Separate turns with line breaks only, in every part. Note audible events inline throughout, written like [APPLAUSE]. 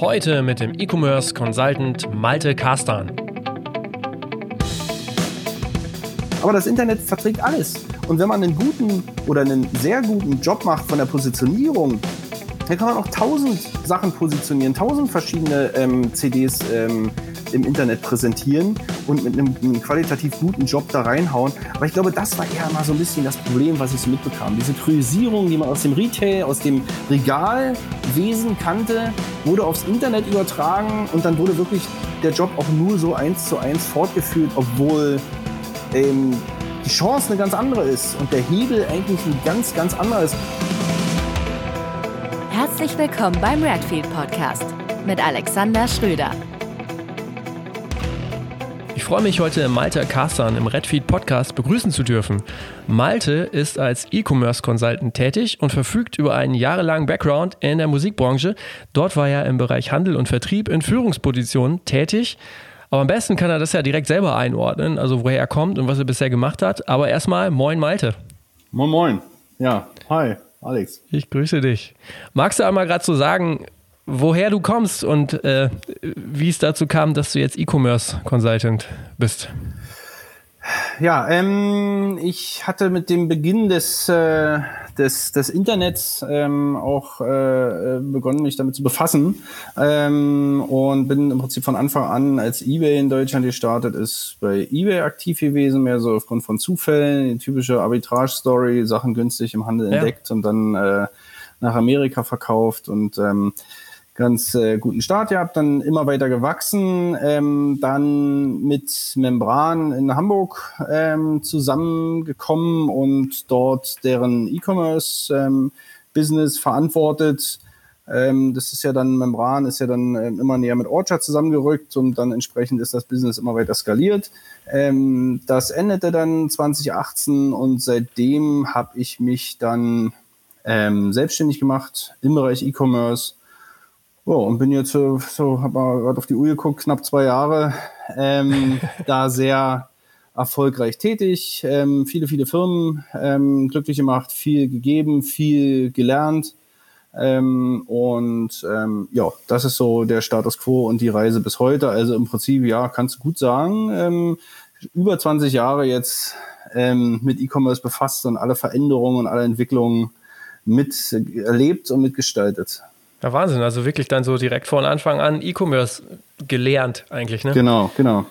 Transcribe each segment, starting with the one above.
Heute mit dem E-Commerce Consultant Malte Kastan.
Aber das Internet verträgt alles. Und wenn man einen guten oder einen sehr guten Job macht von der Positionierung, dann kann man auch tausend Sachen positionieren, tausend verschiedene ähm, CDs ähm, im Internet präsentieren und mit einem, einem, qualitativ guten Job da reinhauen. Aber ich glaube, das war eher mal so ein bisschen das Problem, was ich so mitbekam. Diese Priorisierung, die man aus dem Retail, aus dem Regalwesen kannte, wurde aufs Internet übertragen und dann wurde wirklich der Job auch nur so eins zu eins fortgeführt, obwohl ähm, die Chance eine ganz andere ist und der Hebel eigentlich ein ganz, ganz anderer ist.
Herzlich willkommen beim Redfield Podcast mit Alexander Schröder.
Ich freue mich heute Malte Kastan im Redfeed Podcast begrüßen zu dürfen. Malte ist als E-Commerce Consultant tätig und verfügt über einen jahrelangen Background in der Musikbranche. Dort war er im Bereich Handel und Vertrieb in Führungspositionen tätig. Aber am besten kann er das ja direkt selber einordnen, also woher er kommt und was er bisher gemacht hat. Aber erstmal, moin Malte.
Moin, moin. Ja, hi, Alex.
Ich grüße dich. Magst du einmal gerade so sagen, woher du kommst und äh, wie es dazu kam, dass du jetzt E-Commerce Consultant bist?
Ja, ähm, ich hatte mit dem Beginn des, äh, des, des Internets ähm, auch äh, begonnen, mich damit zu befassen ähm, und bin im Prinzip von Anfang an, als eBay in Deutschland gestartet ist, bei eBay aktiv gewesen, mehr so aufgrund von Zufällen, die typische Arbitrage-Story, Sachen günstig im Handel ja. entdeckt und dann äh, nach Amerika verkauft und ähm, ganz äh, guten Start gehabt, dann immer weiter gewachsen, ähm, dann mit Membran in Hamburg ähm, zusammengekommen und dort deren E-Commerce ähm, Business verantwortet. Ähm, das ist ja dann, Membran ist ja dann ähm, immer näher mit Orchard zusammengerückt und dann entsprechend ist das Business immer weiter skaliert. Ähm, das endete dann 2018 und seitdem habe ich mich dann ähm, selbstständig gemacht im Bereich E-Commerce ja, und bin jetzt so, so habe mal gerade auf die Uhr geguckt, knapp zwei Jahre ähm, [LAUGHS] da sehr erfolgreich tätig, ähm, viele, viele Firmen ähm, glücklich gemacht, viel gegeben, viel gelernt. Ähm, und ähm, ja, das ist so der Status quo und die Reise bis heute. Also im Prinzip, ja, kannst du gut sagen, ähm, über 20 Jahre jetzt ähm, mit E-Commerce befasst und alle Veränderungen und alle Entwicklungen mit erlebt und mitgestaltet.
Ja, Wahnsinn. Also wirklich dann so direkt von Anfang an E-Commerce gelernt eigentlich, ne?
Genau, genau.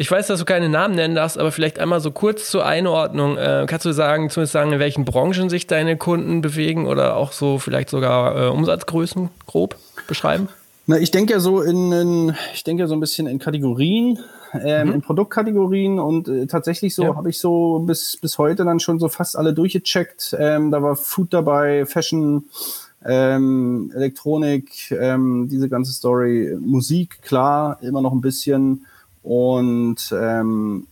Ich weiß, dass du keine Namen nennen darfst, aber vielleicht einmal so kurz zur Einordnung. Äh, kannst du sagen, zumindest sagen, in welchen Branchen sich deine Kunden bewegen oder auch so vielleicht sogar äh, Umsatzgrößen grob beschreiben?
Na, ich denke ja so in, in ich denke ja so ein bisschen in Kategorien, ähm, mhm. in Produktkategorien und äh, tatsächlich so ja. habe ich so bis, bis heute dann schon so fast alle durchgecheckt. Ähm, da war Food dabei, Fashion, ähm, Elektronik, ähm, diese ganze Story, Musik, klar, immer noch ein bisschen. Und ähm,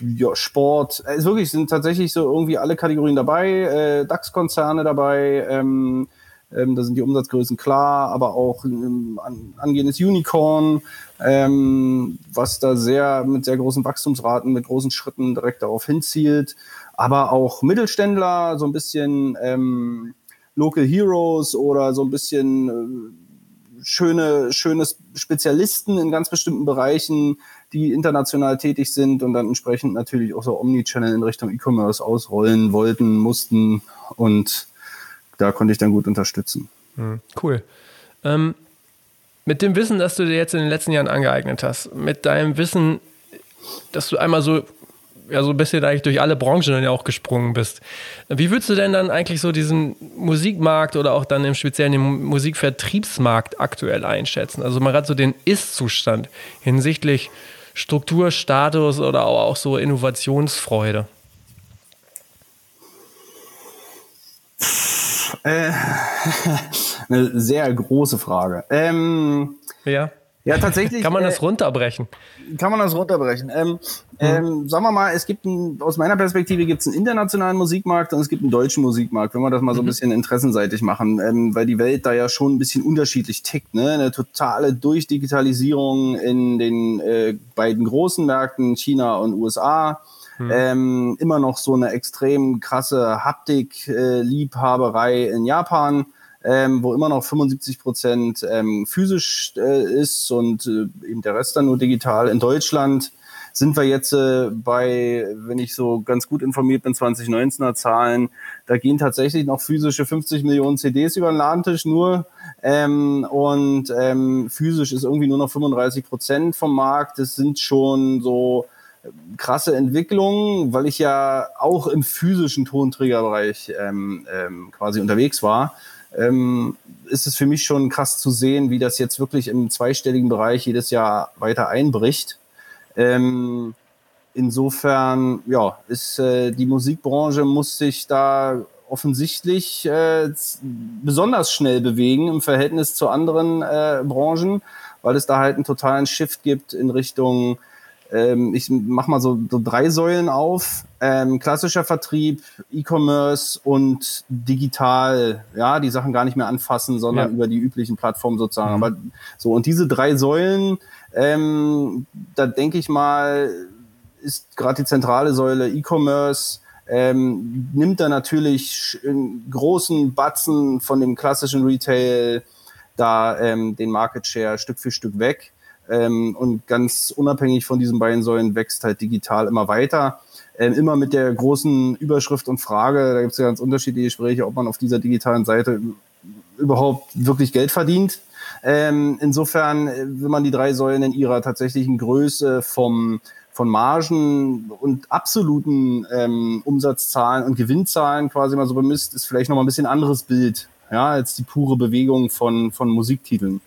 ja, Sport, es wirklich sind tatsächlich so irgendwie alle Kategorien dabei, äh, DAX-Konzerne dabei, ähm, ähm, da sind die Umsatzgrößen klar, aber auch ähm, an, angehendes Unicorn, ähm, was da sehr mit sehr großen Wachstumsraten, mit großen Schritten direkt darauf hinzielt, aber auch Mittelständler, so ein bisschen ähm, Local Heroes oder so ein bisschen äh, schöne, schöne Spezialisten in ganz bestimmten Bereichen, die international tätig sind und dann entsprechend natürlich auch so Omnichannel in Richtung E-Commerce ausrollen wollten, mussten und da konnte ich dann gut unterstützen.
Hm, cool. Ähm, mit dem Wissen, das du dir jetzt in den letzten Jahren angeeignet hast, mit deinem Wissen, dass du einmal so ja so ein bisschen eigentlich durch alle Branchen dann ja auch gesprungen bist. Wie würdest du denn dann eigentlich so diesen Musikmarkt oder auch dann im Speziellen den Musikvertriebsmarkt aktuell einschätzen? Also mal gerade so den Ist-Zustand hinsichtlich Struktur, Status oder auch so Innovationsfreude.
Äh, [LAUGHS] eine sehr große Frage. Ähm,
ja.
Ja, tatsächlich.
kann man das äh, runterbrechen?
Kann man das runterbrechen? Ähm, mhm. ähm, sagen wir mal, es gibt ein, aus meiner Perspektive gibt es einen internationalen Musikmarkt und es gibt einen deutschen Musikmarkt, wenn wir das mal so ein mhm. bisschen interessenseitig machen, ähm, weil die Welt da ja schon ein bisschen unterschiedlich tickt. Ne? Eine totale Durchdigitalisierung in den äh, beiden großen Märkten, China und USA. Hm. Ähm, immer noch so eine extrem krasse Haptik-Liebhaberei äh, in Japan ähm, wo immer noch 75 Prozent ähm, physisch äh, ist und äh, eben der Rest dann nur digital. In Deutschland sind wir jetzt äh, bei, wenn ich so ganz gut informiert bin, 2019er Zahlen. Da gehen tatsächlich noch physische 50 Millionen CDs über den Ladentisch nur. Ähm, und ähm, physisch ist irgendwie nur noch 35 Prozent vom Markt. Das sind schon so äh, krasse Entwicklungen, weil ich ja auch im physischen Tonträgerbereich ähm, ähm, quasi unterwegs war ähm, ist es für mich schon krass zu sehen, wie das jetzt wirklich im zweistelligen Bereich jedes Jahr weiter einbricht. Ähm, insofern, ja, ist äh, die Musikbranche muss sich da offensichtlich äh, besonders schnell bewegen im Verhältnis zu anderen äh, Branchen, weil es da halt einen totalen Shift gibt in Richtung ähm, ich mache mal so, so, drei Säulen auf. Ähm, klassischer Vertrieb, E-Commerce und digital, ja, die Sachen gar nicht mehr anfassen, sondern ja. über die üblichen Plattformen sozusagen. Mhm. Aber so, und diese drei Säulen, ähm, da denke ich mal, ist gerade die zentrale Säule E-Commerce, ähm, nimmt da natürlich einen großen Batzen von dem klassischen Retail da ähm, den Market Share Stück für Stück weg. Ähm, und ganz unabhängig von diesen beiden Säulen wächst halt digital immer weiter. Ähm, immer mit der großen Überschrift und Frage, da gibt es ja ganz unterschiedliche Gespräche, ob man auf dieser digitalen Seite überhaupt wirklich Geld verdient. Ähm, insofern, äh, wenn man die drei Säulen in ihrer tatsächlichen Größe vom von Margen und absoluten ähm, Umsatzzahlen und Gewinnzahlen quasi mal so bemisst, ist vielleicht noch mal ein bisschen anderes Bild, ja, als die pure Bewegung von, von Musiktiteln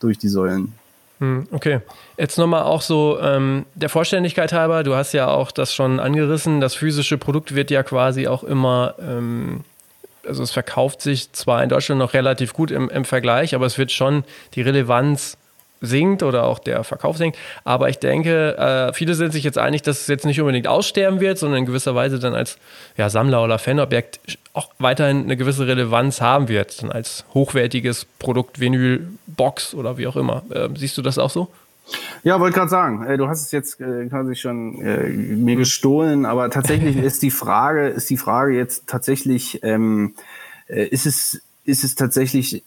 durch die Säulen.
Hm, okay. Jetzt nochmal auch so ähm, der Vollständigkeit halber, du hast ja auch das schon angerissen, das physische Produkt wird ja quasi auch immer, ähm, also es verkauft sich zwar in Deutschland noch relativ gut im, im Vergleich, aber es wird schon die Relevanz sinkt oder auch der Verkauf sinkt. Aber ich denke, äh, viele sind sich jetzt einig, dass es jetzt nicht unbedingt aussterben wird, sondern in gewisser Weise dann als ja, Sammler oder Fanobjekt auch weiterhin eine gewisse Relevanz haben wird, dann als hochwertiges Produkt, Vinyl, Box oder wie auch immer. Äh, siehst du das auch so?
Ja, wollte gerade sagen, äh, du hast es jetzt äh, quasi schon äh, mir gestohlen, aber tatsächlich [LAUGHS] ist die Frage, ist die Frage jetzt tatsächlich, ähm, äh, ist es ist es tatsächlich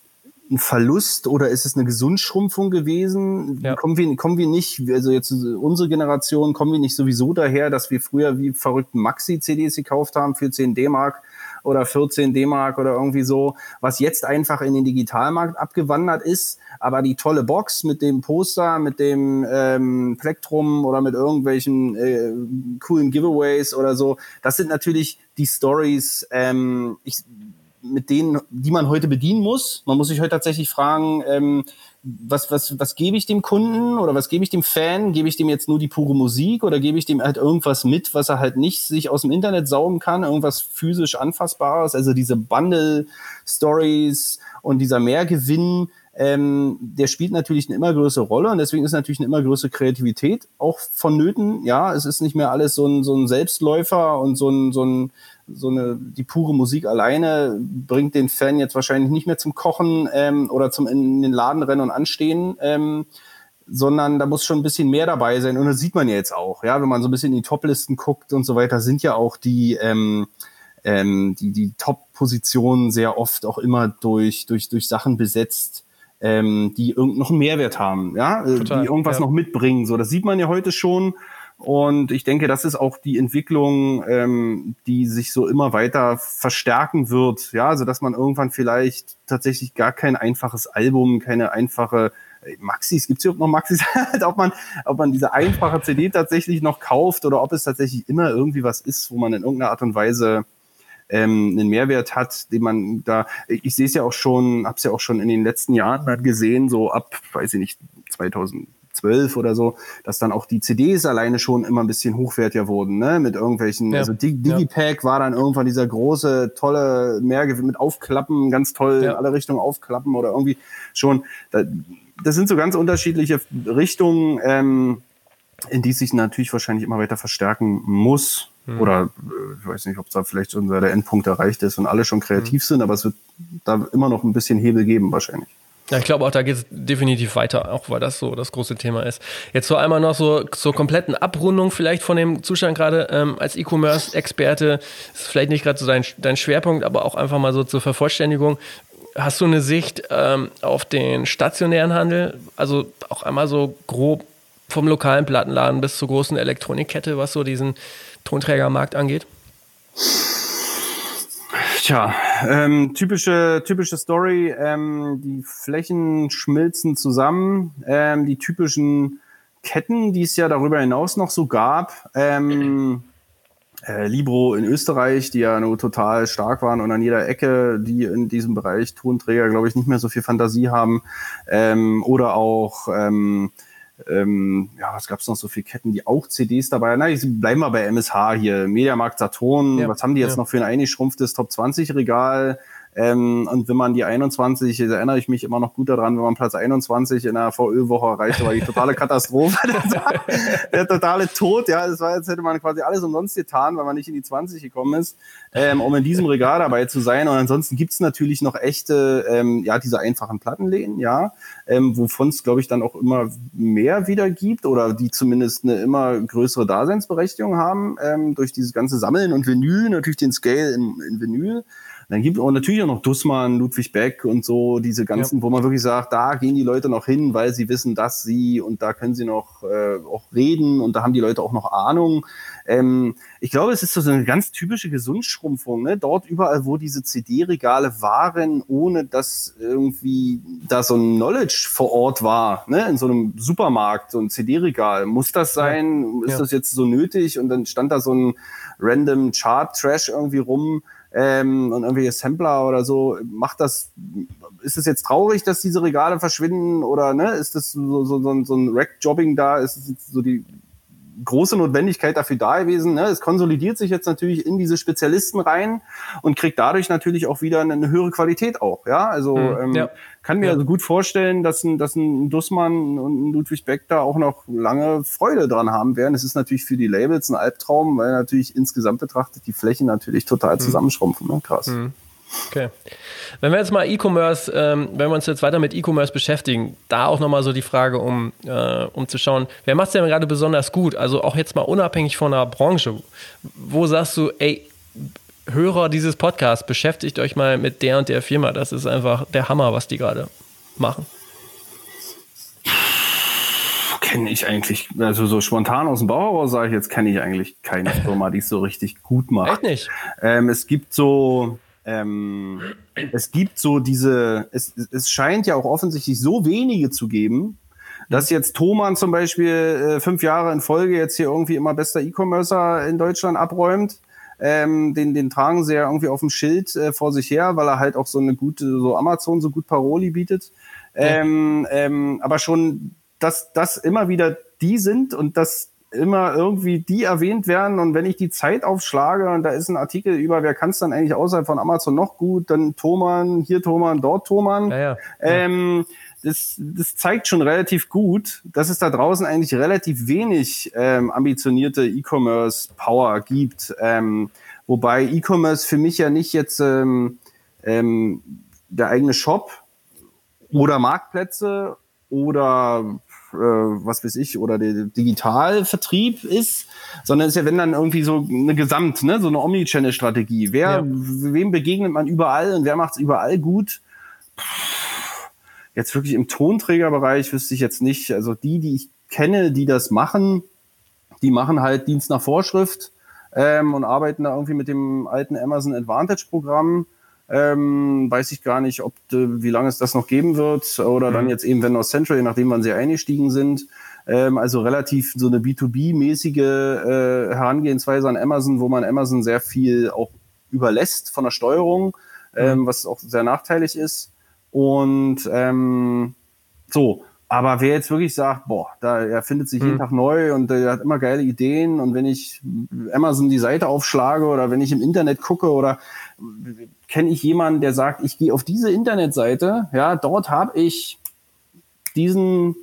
ein Verlust oder ist es eine Gesundschrumpfung gewesen? Ja. Kommen, wir, kommen wir nicht, also jetzt unsere Generation, kommen wir nicht sowieso daher, dass wir früher wie verrückten Maxi-CDs gekauft haben für 10 D-Mark oder 14 D-Mark oder irgendwie so, was jetzt einfach in den Digitalmarkt abgewandert ist. Aber die tolle Box mit dem Poster, mit dem ähm, Plektrum oder mit irgendwelchen äh, coolen Giveaways oder so, das sind natürlich die Stories. Ähm, ich, mit denen, die man heute bedienen muss. Man muss sich heute tatsächlich fragen, ähm, was, was, was gebe ich dem Kunden oder was gebe ich dem Fan? Gebe ich dem jetzt nur die pure Musik oder gebe ich dem halt irgendwas mit, was er halt nicht sich aus dem Internet saugen kann, irgendwas physisch anfassbares, also diese Bundle-Stories und dieser Mehrgewinn, ähm, der spielt natürlich eine immer größere Rolle und deswegen ist natürlich eine immer größere Kreativität auch vonnöten. Ja, es ist nicht mehr alles so ein, so ein Selbstläufer und so ein, so ein so eine die pure Musik alleine bringt den Fan jetzt wahrscheinlich nicht mehr zum Kochen ähm, oder zum in den Laden rennen und anstehen, ähm, sondern da muss schon ein bisschen mehr dabei sein. Und das sieht man ja jetzt auch, ja, wenn man so ein bisschen in die Toplisten guckt und so weiter, sind ja auch die ähm, ähm, die die Top-Positionen sehr oft auch immer durch durch durch Sachen besetzt, ähm, die irgend noch einen Mehrwert haben, ja, äh, Total, die irgendwas ja. noch mitbringen. So, das sieht man ja heute schon. Und ich denke, das ist auch die Entwicklung, ähm, die sich so immer weiter verstärken wird. Ja, also dass man irgendwann vielleicht tatsächlich gar kein einfaches Album, keine einfache äh, Maxis, gibt es überhaupt noch Maxis? [LAUGHS] ob man, ob man diese einfache CD tatsächlich noch kauft oder ob es tatsächlich immer irgendwie was ist, wo man in irgendeiner Art und Weise ähm, einen Mehrwert hat, den man da, ich sehe es ja auch schon, habe es ja auch schon in den letzten Jahren gesehen, so ab, weiß ich nicht, 2000 12 oder so, dass dann auch die CDs alleine schon immer ein bisschen hochwertiger wurden, ne? Mit irgendwelchen, ja. also Digipack ja. war dann irgendwann dieser große, tolle Mehrgewinn mit Aufklappen, ganz toll ja. in alle Richtungen aufklappen oder irgendwie schon. das sind so ganz unterschiedliche Richtungen, ähm, in die sich natürlich wahrscheinlich immer weiter verstärken muss. Hm. Oder äh, ich weiß nicht, ob da vielleicht unser der Endpunkt erreicht ist und alle schon kreativ hm. sind, aber es wird da immer noch ein bisschen Hebel geben wahrscheinlich.
Ja, ich glaube auch, da geht es definitiv weiter, auch weil das so das große Thema ist. Jetzt so einmal noch so zur kompletten Abrundung vielleicht von dem Zustand gerade ähm, als E-Commerce-Experte. Ist vielleicht nicht gerade so dein, dein Schwerpunkt, aber auch einfach mal so zur Vervollständigung. Hast du eine Sicht ähm, auf den stationären Handel? Also auch einmal so grob vom lokalen Plattenladen bis zur großen Elektronikkette, was so diesen Tonträgermarkt angeht?
Tja, ähm, typische, typische Story. Ähm, die Flächen schmilzen zusammen. Ähm, die typischen Ketten, die es ja darüber hinaus noch so gab. Ähm, äh, Libro in Österreich, die ja nur total stark waren und an jeder Ecke, die in diesem Bereich Tonträger, glaube ich, nicht mehr so viel Fantasie haben. Ähm, oder auch ähm, ähm, ja, was gab's noch so viele Ketten, die auch CDs dabei haben? Na, ich bleiben wir bei MSH hier. Mediamarkt Saturn, ja. was haben die jetzt ja. noch für ein eingeschrumpftes Top 20 Regal? Ähm, und wenn man die 21, da erinnere ich mich immer noch gut daran, wenn man Platz 21 in der VÖ-Woche erreichte, war die totale [LAUGHS] Katastrophe. der totale Tod, ja, es war, als hätte man quasi alles umsonst getan, weil man nicht in die 20 gekommen ist, ähm, um in diesem Regal dabei zu sein. Und ansonsten gibt's natürlich noch echte, ähm, ja, diese einfachen Plattenläden, ja, ähm, wovon es, glaube ich, dann auch immer mehr wieder gibt oder die zumindest eine immer größere Daseinsberechtigung haben, ähm, durch dieses ganze Sammeln und Vinyl, natürlich den Scale in, in Vinyl. Dann gibt es auch natürlich auch noch Dussmann, Ludwig Beck und so, diese ganzen, ja. wo man wirklich sagt, da gehen die Leute noch hin, weil sie wissen, dass sie und da können sie noch äh, auch reden und da haben die Leute auch noch Ahnung. Ähm, ich glaube, es ist so eine ganz typische Gesundschrumpfung. Ne? Dort überall, wo diese CD-Regale waren, ohne dass irgendwie da so ein Knowledge vor Ort war, ne? in so einem Supermarkt, so ein CD-Regal. Muss das sein? Ja. Ist ja. das jetzt so nötig? Und dann stand da so ein random Chart-Trash irgendwie rum ähm, und irgendwelche Sampler oder so, macht das, ist es jetzt traurig, dass diese Regale verschwinden oder ne, ist das so, so, so, so ein Rack-Jobbing da, ist es so die große Notwendigkeit dafür da gewesen. Ne? Es konsolidiert sich jetzt natürlich in diese Spezialisten rein und kriegt dadurch natürlich auch wieder eine höhere Qualität auch. Ja, also hm, ähm, ja. kann mir ja. also gut vorstellen, dass ein, dass ein Dussmann und ein Ludwig Beck da auch noch lange Freude dran haben werden. Es ist natürlich für die Labels ein Albtraum, weil natürlich insgesamt betrachtet die Flächen natürlich total hm. zusammenschrumpfen. Ne? Krass. Hm.
Okay. Wenn wir jetzt mal E-Commerce, ähm, wenn wir uns jetzt weiter mit E-Commerce beschäftigen, da auch nochmal so die Frage, um, äh, um zu schauen, wer macht es denn gerade besonders gut? Also auch jetzt mal unabhängig von der Branche. Wo sagst du, ey, Hörer dieses Podcasts, beschäftigt euch mal mit der und der Firma. Das ist einfach der Hammer, was die gerade machen.
Kenne ich eigentlich, also so spontan aus dem Bauhaus sage ich jetzt, kenne ich eigentlich keine [LAUGHS] Firma, die es so richtig gut macht. Echt nicht? Ähm, es gibt so, ähm, es gibt so diese, es, es scheint ja auch offensichtlich so wenige zu geben, dass jetzt Thomann zum Beispiel äh, fünf Jahre in Folge jetzt hier irgendwie immer bester E-Commercer in Deutschland abräumt. Ähm, den, den tragen sie ja irgendwie auf dem Schild äh, vor sich her, weil er halt auch so eine gute, so Amazon so gut Paroli bietet. Ähm, ähm, aber schon, dass das immer wieder die sind und dass immer irgendwie die erwähnt werden und wenn ich die Zeit aufschlage und da ist ein Artikel über, wer kann es dann eigentlich außerhalb von Amazon noch gut, dann Thomann, hier Thomann, dort Thomann. Ja, ja. Ähm, das, das zeigt schon relativ gut, dass es da draußen eigentlich relativ wenig ähm, ambitionierte E-Commerce-Power gibt. Ähm, wobei E-Commerce für mich ja nicht jetzt ähm, ähm, der eigene Shop oder Marktplätze oder äh, was weiß ich, oder der Digitalvertrieb ist, sondern es ist ja, wenn dann irgendwie so eine Gesamt, ne, so eine Omnichannel-Strategie. Wer, ja. wem begegnet man überall und wer macht es überall gut? Jetzt wirklich im Tonträgerbereich wüsste ich jetzt nicht. Also die, die ich kenne, die das machen, die machen halt Dienst nach Vorschrift ähm, und arbeiten da irgendwie mit dem alten Amazon Advantage Programm ähm, weiß ich gar nicht, ob de, wie lange es das noch geben wird oder mhm. dann jetzt eben Vendor Central, je nachdem, wann sie eingestiegen sind. Ähm, also relativ so eine B2B-mäßige äh, Herangehensweise an Amazon, wo man Amazon sehr viel auch überlässt von der Steuerung, ähm, mhm. was auch sehr nachteilig ist. Und ähm, so, aber wer jetzt wirklich sagt, boah, da er findet sich mhm. jeden Tag neu und er hat immer geile Ideen und wenn ich Amazon die Seite aufschlage oder wenn ich im Internet gucke oder kenne ich jemanden, der sagt, ich gehe auf diese Internetseite, ja, dort habe ich diesen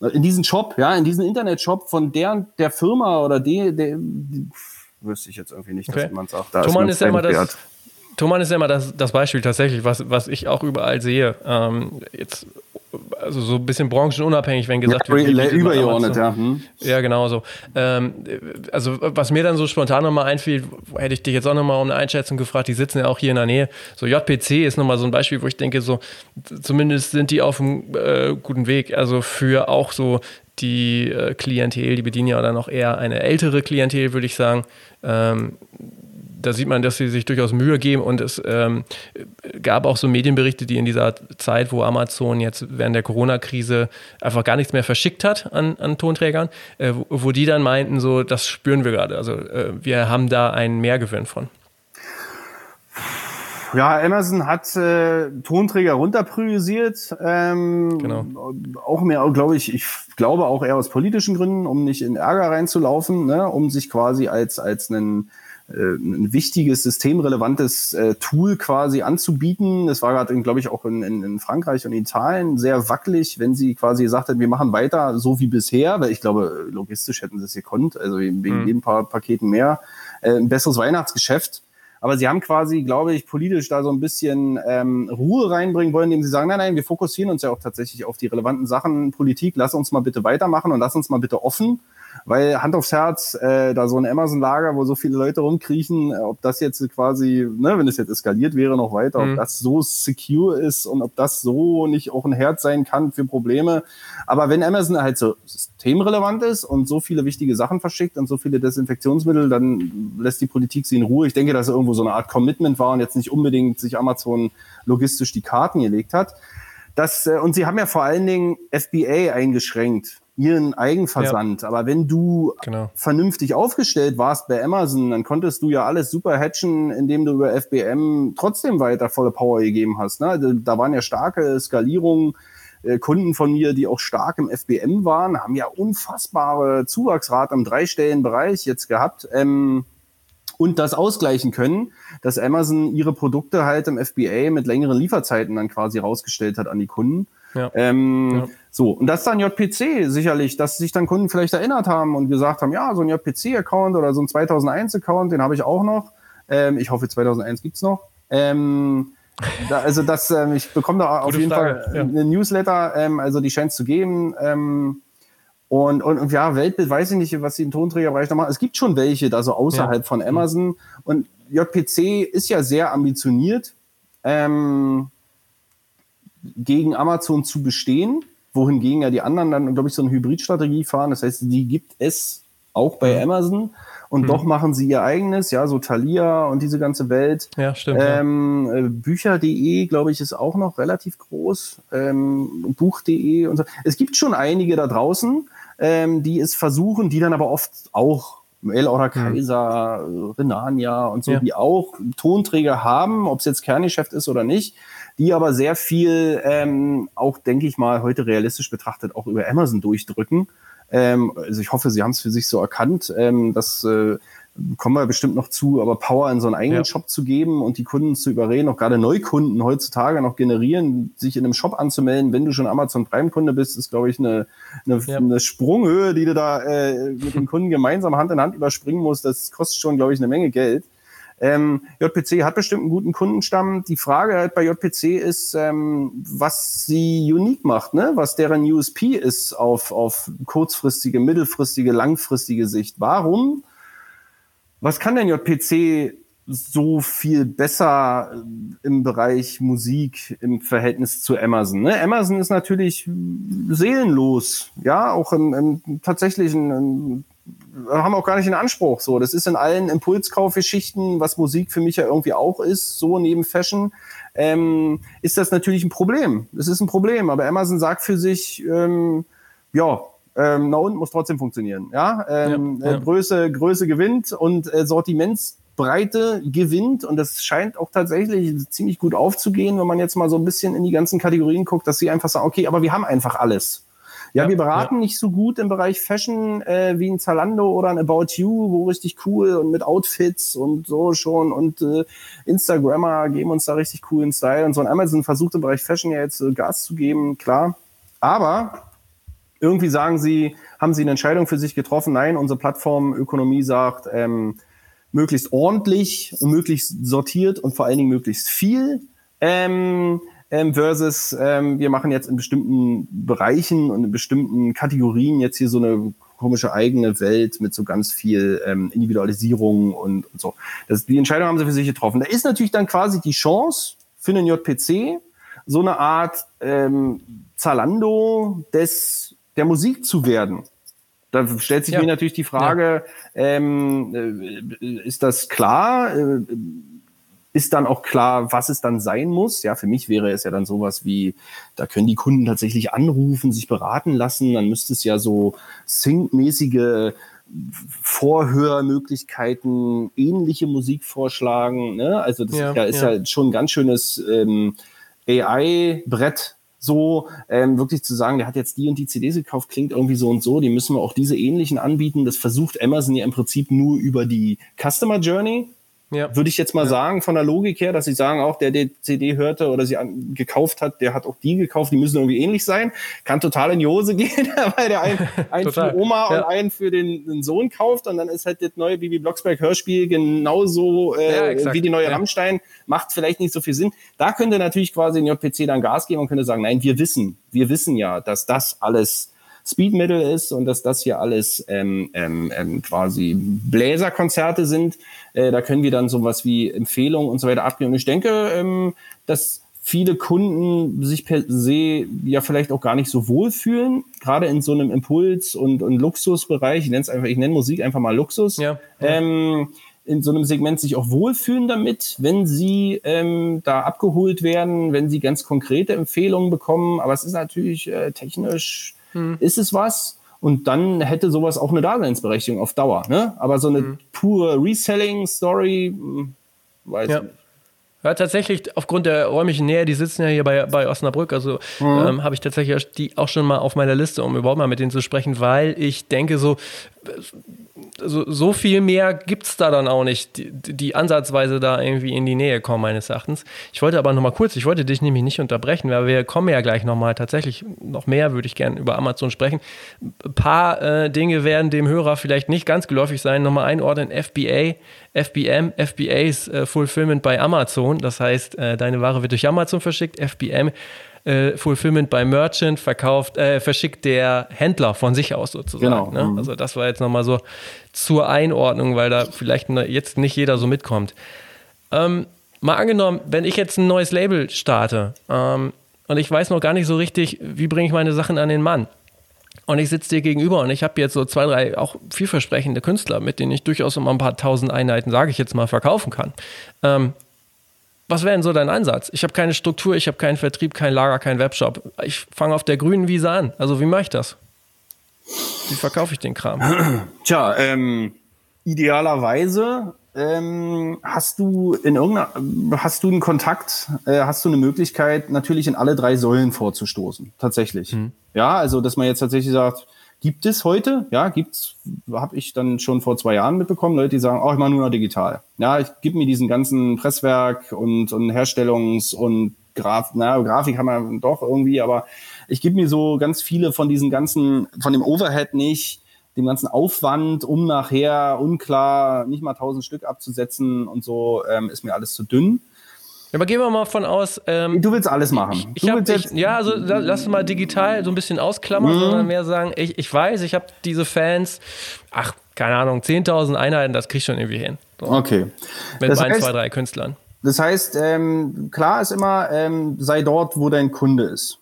in diesen Shop, ja, in diesen Internetshop von der der Firma oder die, der, die, wüsste ich jetzt irgendwie nicht, okay. dass jemand sagt,
da Thomann ist, ist ja immer das, Thomann ist ja immer das, das Beispiel tatsächlich, was, was ich auch überall sehe. Ähm, jetzt also so ein bisschen branchenunabhängig, wenn gesagt
ja, wird. Übergeordnet, ja. Hm.
Ja, genau so. Ähm, also was mir dann so spontan nochmal einfiel, hätte ich dich jetzt auch nochmal um eine Einschätzung gefragt, die sitzen ja auch hier in der Nähe. So JPC ist nochmal so ein Beispiel, wo ich denke, so zumindest sind die auf einem äh, guten Weg. Also für auch so die äh, Klientel, die bedienen ja dann auch eher eine ältere Klientel, würde ich sagen. Ähm, da sieht man, dass sie sich durchaus Mühe geben und es ähm, gab auch so Medienberichte, die in dieser Zeit, wo Amazon jetzt während der Corona-Krise einfach gar nichts mehr verschickt hat an, an Tonträgern, äh, wo, wo, die dann meinten, so, das spüren wir gerade. Also äh, wir haben da einen Mehrgewinn von.
Ja, Amazon hat äh, Tonträger runterpriorisiert. Ähm, genau. Auch mehr, glaube ich, ich glaube auch eher aus politischen Gründen, um nicht in Ärger reinzulaufen, ne, um sich quasi als, als einen ein wichtiges, systemrelevantes äh, Tool quasi anzubieten. Das war gerade, glaube ich, auch in, in, in, Frankreich und Italien sehr wackelig, wenn sie quasi gesagt hat, wir machen weiter so wie bisher, weil ich glaube, logistisch hätten sie es gekonnt, also wegen mhm. jedem paar Paketen mehr, äh, ein besseres Weihnachtsgeschäft. Aber sie haben quasi, glaube ich, politisch da so ein bisschen ähm, Ruhe reinbringen wollen, indem sie sagen, nein, nein, wir fokussieren uns ja auch tatsächlich auf die relevanten Sachen. Politik, lass uns mal bitte weitermachen und lass uns mal bitte offen weil Hand aufs Herz, äh, da so ein Amazon-Lager, wo so viele Leute rumkriechen, äh, ob das jetzt quasi, ne, wenn es jetzt eskaliert wäre, noch weiter, mhm. ob das so secure ist und ob das so nicht auch ein Herz sein kann für Probleme. Aber wenn Amazon halt so systemrelevant ist und so viele wichtige Sachen verschickt und so viele Desinfektionsmittel, dann lässt die Politik sie in Ruhe. Ich denke, dass es irgendwo so eine Art Commitment war und jetzt nicht unbedingt sich Amazon logistisch die Karten gelegt hat. Das, äh, und sie haben ja vor allen Dingen FBA eingeschränkt ihren Eigenversand. Ja. Aber wenn du genau. vernünftig aufgestellt warst bei Amazon, dann konntest du ja alles super hatchen, indem du über FBM trotzdem weiter volle Power gegeben hast. Ne? Also, da waren ja starke Skalierungen. Äh, Kunden von mir, die auch stark im FBM waren, haben ja unfassbare Zuwachsrate im dreistelligen Bereich jetzt gehabt. Ähm, und das ausgleichen können, dass Amazon ihre Produkte halt im FBA mit längeren Lieferzeiten dann quasi rausgestellt hat an die Kunden. Ja. Ähm, ja. So, und das dann JPC sicherlich, dass sich dann Kunden vielleicht erinnert haben und gesagt haben, ja, so ein JPC-Account oder so ein 2001-Account, den habe ich auch noch. Ähm, ich hoffe, 2001 gibt's noch. Ähm, da, also das, ähm, ich bekomme da auf jeden Frage. Fall ja. Newsletter, ähm, also die scheint es zu geben. Ähm, und, und, und ja, Weltbild weiß ich nicht, was sie im Tonträgerbereich noch machen. Es gibt schon welche da so außerhalb ja. von Amazon. Und JPC ist ja sehr ambitioniert. Ähm, gegen Amazon zu bestehen, wohingegen ja die anderen dann, glaube ich, so eine Hybridstrategie fahren. Das heißt, die gibt es auch bei mhm. Amazon und mhm. doch machen sie ihr eigenes, ja, so Thalia und diese ganze Welt.
Ja, stimmt.
Ähm, ja. Äh, Bücher.de, glaube ich, ist auch noch relativ groß. Ähm, Buch.de und so. Es gibt schon einige da draußen, ähm, die es versuchen, die dann aber oft auch Mail oder mhm. Kaiser, mhm. Renania und so, ja. die auch Tonträger haben, ob es jetzt Kerngeschäft ist oder nicht die aber sehr viel ähm, auch, denke ich mal, heute realistisch betrachtet auch über Amazon durchdrücken. Ähm, also ich hoffe, sie haben es für sich so erkannt, ähm, dass äh, kommen wir bestimmt noch zu, aber Power in so einen eigenen ja. Shop zu geben und die Kunden zu überreden, auch gerade Neukunden heutzutage noch generieren, sich in einem Shop anzumelden, wenn du schon Amazon Prime-Kunde bist, ist, glaube ich, eine, eine, ja. eine Sprunghöhe, die du da äh, mit dem Kunden gemeinsam Hand in Hand überspringen musst. Das kostet schon, glaube ich, eine Menge Geld. Ähm, JPC hat bestimmt einen guten Kundenstamm. Die Frage halt bei JPC ist, ähm, was sie unique macht, ne? was deren USP ist auf, auf kurzfristige, mittelfristige, langfristige Sicht. Warum? Was kann denn JPC so viel besser im Bereich Musik im Verhältnis zu Amazon. Ne? Amazon ist natürlich seelenlos, ja, auch im, im tatsächlichen haben auch gar nicht den Anspruch. So, das ist in allen Impulskaufgeschichten, was Musik für mich ja irgendwie auch ist, so neben Fashion, ähm, ist das natürlich ein Problem. Das ist ein Problem. Aber Amazon sagt für sich, ähm, ja, ähm, na unten muss trotzdem funktionieren. Ja, ähm, ja, ja. Äh, Größe, Größe gewinnt und äh, Sortimentsbreite gewinnt und das scheint auch tatsächlich ziemlich gut aufzugehen, wenn man jetzt mal so ein bisschen in die ganzen Kategorien guckt, dass sie einfach sagen, okay, aber wir haben einfach alles. Ja, ja wir beraten ja. nicht so gut im Bereich Fashion äh, wie ein Zalando oder ein About You, wo richtig cool und mit Outfits und so schon und äh, Instagrammer geben uns da richtig coolen Style und so. Und Amazon versucht im Bereich Fashion ja jetzt äh, Gas zu geben, klar. Aber irgendwie sagen sie, haben sie eine Entscheidung für sich getroffen, nein, unsere Plattformökonomie sagt, ähm, möglichst ordentlich und möglichst sortiert und vor allen Dingen möglichst viel. Ähm, ähm, versus ähm, wir machen jetzt in bestimmten Bereichen und in bestimmten Kategorien jetzt hier so eine komische eigene Welt mit so ganz viel ähm, Individualisierung und, und so. Das, die Entscheidung haben sie für sich getroffen. Da ist natürlich dann quasi die Chance für den JPC, so eine Art ähm, Zalando des der Musik zu werden. Da stellt sich ja. mir natürlich die Frage, ja. ähm, äh, ist das klar? Äh, ist dann auch klar, was es dann sein muss. Ja, für mich wäre es ja dann sowas wie, da können die Kunden tatsächlich anrufen, sich beraten lassen. Dann müsste es ja so Sync-mäßige Vorhörmöglichkeiten, ähnliche Musik vorschlagen. Ne? Also das ja, ist, ja, ist ja. schon ein ganz schönes ähm, AI-Brett, so ähm, wirklich zu sagen, der hat jetzt die und die CDs gekauft, klingt irgendwie so und so, die müssen wir auch diese ähnlichen anbieten. Das versucht Amazon ja im Prinzip nur über die Customer Journey. Ja. Würde ich jetzt mal ja. sagen, von der Logik her, dass sie sagen, auch der, der CD hörte oder sie an, gekauft hat, der hat auch die gekauft, die müssen irgendwie ähnlich sein. Kann total in die Hose [LAUGHS] gehen, weil der einen, einen für Oma ja. und einen für den, den, Sohn kauft und dann ist halt das neue Bibi Blocksberg Hörspiel genauso äh, wie die neue Rammstein. Macht vielleicht nicht so viel Sinn. Da könnte natürlich quasi ein JPC dann Gas geben und könnte sagen, nein, wir wissen, wir wissen ja, dass das alles Speed Metal ist und dass das hier alles ähm, ähm, ähm, quasi Bläserkonzerte sind. Äh, da können wir dann sowas wie Empfehlungen und so weiter abgeben. Und ich denke, ähm, dass viele Kunden sich per se ja vielleicht auch gar nicht so wohlfühlen, gerade in so einem Impuls- und, und Luxusbereich. Ich nenne es einfach, ich nenne Musik einfach mal Luxus. Ja. Ähm, in so einem Segment sich auch wohlfühlen damit, wenn sie ähm, da abgeholt werden, wenn sie ganz konkrete Empfehlungen bekommen. Aber es ist natürlich äh, technisch hm. ist es was? Und dann hätte sowas auch eine Daseinsberechtigung auf Dauer. Ne? Aber so eine hm. pure Reselling-Story, hm, weiß ja. nicht.
Ja, tatsächlich, aufgrund der räumlichen Nähe, die sitzen ja hier bei, bei Osnabrück, also mhm. ähm, habe ich tatsächlich die auch schon mal auf meiner Liste, um überhaupt mal mit denen zu sprechen, weil ich denke, so, so, so viel mehr gibt es da dann auch nicht, die, die, ansatzweise da irgendwie in die Nähe kommen, meines Erachtens. Ich wollte aber nochmal kurz, ich wollte dich nämlich nicht unterbrechen, weil wir kommen ja gleich nochmal, tatsächlich noch mehr würde ich gerne über Amazon sprechen. Ein paar äh, Dinge werden dem Hörer vielleicht nicht ganz geläufig sein. Nochmal einordnen, FBA, FBM, FBA ist äh, Fulfillment bei Amazon, das heißt, äh, deine Ware wird durch Amazon verschickt, FBM äh, Fulfillment bei Merchant verkauft, äh, verschickt der Händler von sich aus sozusagen. Genau. Ne? Mhm. Also das war jetzt nochmal so zur Einordnung, weil da vielleicht jetzt nicht jeder so mitkommt. Ähm, mal angenommen, wenn ich jetzt ein neues Label starte ähm, und ich weiß noch gar nicht so richtig, wie bringe ich meine Sachen an den Mann. Und ich sitze dir gegenüber und ich habe jetzt so zwei, drei auch vielversprechende Künstler, mit denen ich durchaus immer ein paar tausend Einheiten, sage ich jetzt mal, verkaufen kann. Ähm, was wäre denn so dein Ansatz? Ich habe keine Struktur, ich habe keinen Vertrieb, kein Lager, kein Webshop. Ich fange auf der grünen Wiese an. Also wie mache ich das? Wie verkaufe ich den Kram? [CLEARS THROAT]
Tja, ähm, idealerweise ähm, hast du in irgendeiner, hast du einen Kontakt, äh, hast du eine Möglichkeit, natürlich in alle drei Säulen vorzustoßen. Tatsächlich. Mhm. Ja, also dass man jetzt tatsächlich sagt, Gibt es heute, ja, gibt's, habe ich dann schon vor zwei Jahren mitbekommen, Leute, die sagen, oh, ich mache nur noch digital. Ja, ich gebe mir diesen ganzen Presswerk und, und Herstellungs- und Graf, na, Grafik haben wir doch irgendwie, aber ich gebe mir so ganz viele von diesen ganzen, von dem Overhead nicht, dem ganzen Aufwand, um nachher unklar nicht mal tausend Stück abzusetzen und so, ähm, ist mir alles zu dünn.
Aber gehen wir mal von aus.
Ähm, du willst alles machen.
Ich, ich hab, ich, ja, also lass mal digital so ein bisschen ausklammern, mhm. sondern mehr sagen, ich, ich weiß, ich habe diese Fans, ach, keine Ahnung, 10.000 Einheiten, das krieg ich schon irgendwie hin.
So. Okay.
Mit das ein, heißt, zwei, drei Künstlern.
Das heißt, ähm, klar ist immer, ähm, sei dort, wo dein Kunde ist.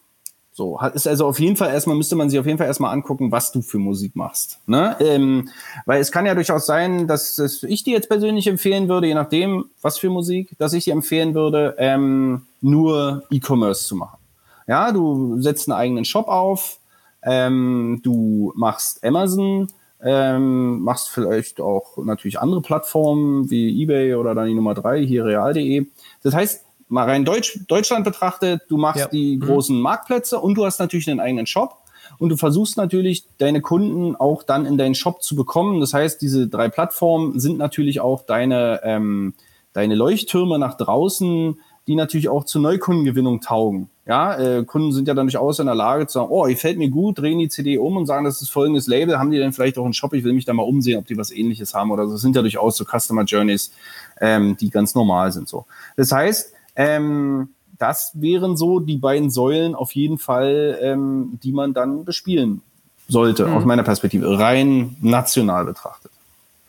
So, ist also auf jeden Fall erstmal, müsste man sich auf jeden Fall erstmal angucken, was du für Musik machst. Ne? Ähm, weil es kann ja durchaus sein, dass, dass ich dir jetzt persönlich empfehlen würde, je nachdem, was für Musik, dass ich dir empfehlen würde, ähm, nur E-Commerce zu machen. Ja, du setzt einen eigenen Shop auf, ähm, du machst Amazon, ähm, machst vielleicht auch natürlich andere Plattformen wie eBay oder dann die Nummer drei hier real.de. Das heißt, mal rein Deutsch, Deutschland betrachtet, du machst ja. die mhm. großen Marktplätze und du hast natürlich einen eigenen Shop. Und du versuchst natürlich, deine Kunden auch dann in deinen Shop zu bekommen. Das heißt, diese drei Plattformen sind natürlich auch deine, ähm, deine Leuchttürme nach draußen, die natürlich auch zur Neukundengewinnung taugen. Ja, äh, Kunden sind ja dann durchaus in der Lage zu sagen, oh, gefällt mir gut, drehen die CD um und sagen, das ist folgendes Label. Haben die denn vielleicht auch einen Shop? Ich will mich da mal umsehen, ob die was ähnliches haben oder so. Das sind ja durchaus so Customer Journeys, ähm, die ganz normal sind so. Das heißt, ähm, das wären so die beiden Säulen auf jeden Fall, ähm, die man dann bespielen sollte, mhm. aus meiner Perspektive, rein national betrachtet.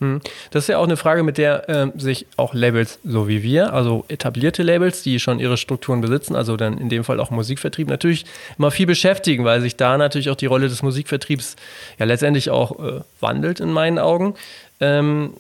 Hm. Das ist ja auch eine Frage, mit der äh, sich auch Labels so wie wir, also etablierte Labels, die schon ihre Strukturen besitzen, also dann in dem Fall auch Musikvertrieb, natürlich immer viel beschäftigen, weil sich da natürlich auch die Rolle des Musikvertriebs ja letztendlich auch äh, wandelt in meinen Augen. Ähm,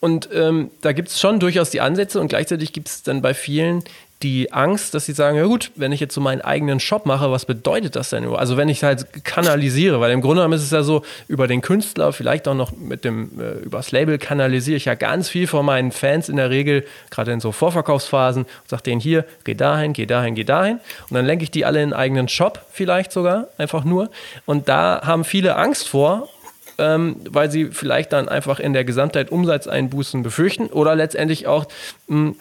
und ähm, da gibt es schon durchaus die Ansätze und gleichzeitig gibt es dann bei vielen die Angst, dass sie sagen, ja gut, wenn ich jetzt so meinen eigenen Shop mache, was bedeutet das denn? Also wenn ich halt kanalisiere, weil im Grunde genommen ist es ja so, über den Künstler, vielleicht auch noch mit dem, äh, übers Label kanalisiere ich ja ganz viel von meinen Fans in der Regel, gerade in so Vorverkaufsphasen, und sage denen hier, geh dahin, geh dahin, geh dahin. Und dann lenke ich die alle in einen eigenen Shop vielleicht sogar, einfach nur. Und da haben viele Angst vor, ähm, weil sie vielleicht dann einfach in der Gesamtheit Umsatzeinbußen befürchten oder letztendlich auch mh, hm,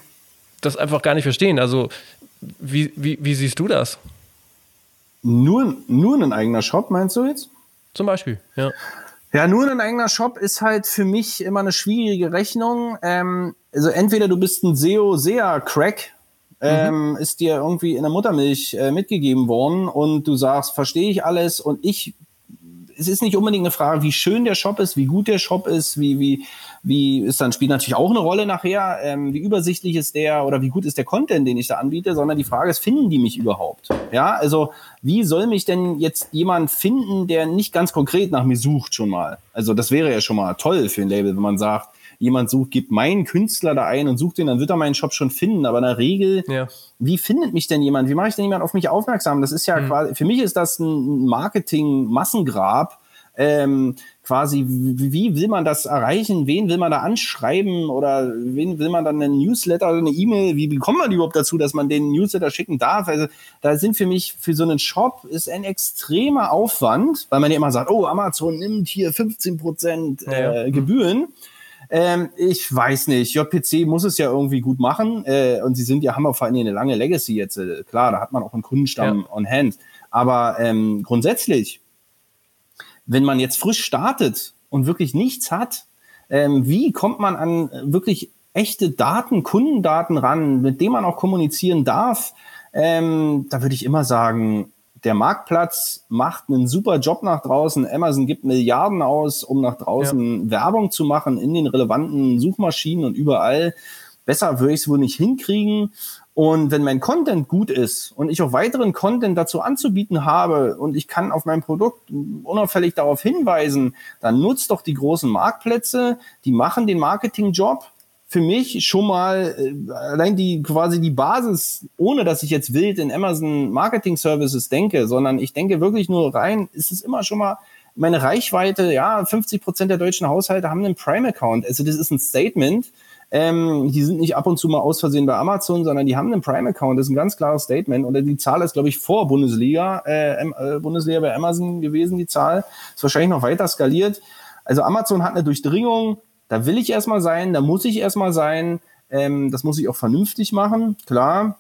das einfach gar nicht verstehen. Also, wie, wie, wie siehst du das?
Nur, nur ein eigener Shop, meinst du jetzt?
Zum Beispiel, ja.
Ja, nur ein eigener Shop ist halt für mich immer eine schwierige Rechnung. Ähm, also entweder du bist ein SEO, SEA-Crack, ähm, mhm. ist dir irgendwie in der Muttermilch äh, mitgegeben worden und du sagst, verstehe ich alles und ich es ist nicht unbedingt eine Frage, wie schön der Shop ist, wie gut der Shop ist, wie, wie, wie ist dann spielt natürlich auch eine Rolle nachher, ähm, wie übersichtlich ist der oder wie gut ist der Content, den ich da anbiete, sondern die Frage ist, finden die mich überhaupt? Ja, also wie soll mich denn jetzt jemand finden, der nicht ganz konkret nach mir sucht schon mal? Also das wäre ja schon mal toll für ein Label, wenn man sagt, jemand sucht, gibt meinen Künstler da ein und sucht den, dann wird er meinen Shop schon finden. Aber in der Regel, ja. wie findet mich denn jemand? Wie mache ich denn jemand auf mich aufmerksam? Das ist ja mhm. quasi, für mich ist das ein Marketing-Massengrab, ähm, quasi, wie, wie will man das erreichen? Wen will man da anschreiben? Oder wen will man dann einen Newsletter oder eine E-Mail? Wie bekommt man überhaupt dazu, dass man den Newsletter schicken darf? Also da sind für mich, für so einen Shop ist ein extremer Aufwand, weil man ja immer sagt, oh, Amazon nimmt hier 15 Prozent äh, Gebühren. Ähm, ich weiß nicht. JPC muss es ja irgendwie gut machen. Äh, und sie sind ja, haben auch vor allem eine lange Legacy jetzt. Äh, klar, da hat man auch einen Kundenstamm ja. on hand. Aber ähm, grundsätzlich wenn man jetzt frisch startet und wirklich nichts hat, ähm, wie kommt man an wirklich echte Daten, Kundendaten ran, mit denen man auch kommunizieren darf? Ähm, da würde ich immer sagen, der Marktplatz macht einen super Job nach draußen. Amazon gibt Milliarden aus, um nach draußen ja. Werbung zu machen in den relevanten Suchmaschinen und überall. Besser würde ich es wohl nicht hinkriegen. Und wenn mein Content gut ist und ich auch weiteren Content dazu anzubieten habe und ich kann auf mein Produkt unauffällig darauf hinweisen, dann nutzt doch die großen Marktplätze, die machen den Marketingjob für mich schon mal äh, allein die quasi die Basis, ohne dass ich jetzt wild in Amazon Marketing Services denke, sondern ich denke wirklich nur rein, ist es immer schon mal meine Reichweite, ja, 50 Prozent der deutschen Haushalte haben einen Prime Account. Also das ist ein Statement, ähm, die sind nicht ab und zu mal aus Versehen bei Amazon, sondern die haben einen Prime-Account. Das ist ein ganz klares Statement. Und die Zahl ist, glaube ich, vor Bundesliga, äh, äh, Bundesliga bei Amazon gewesen, die Zahl. Ist wahrscheinlich noch weiter skaliert. Also Amazon hat eine Durchdringung. Da will ich erstmal sein, da muss ich erstmal sein. Ähm, das muss ich auch vernünftig machen, klar.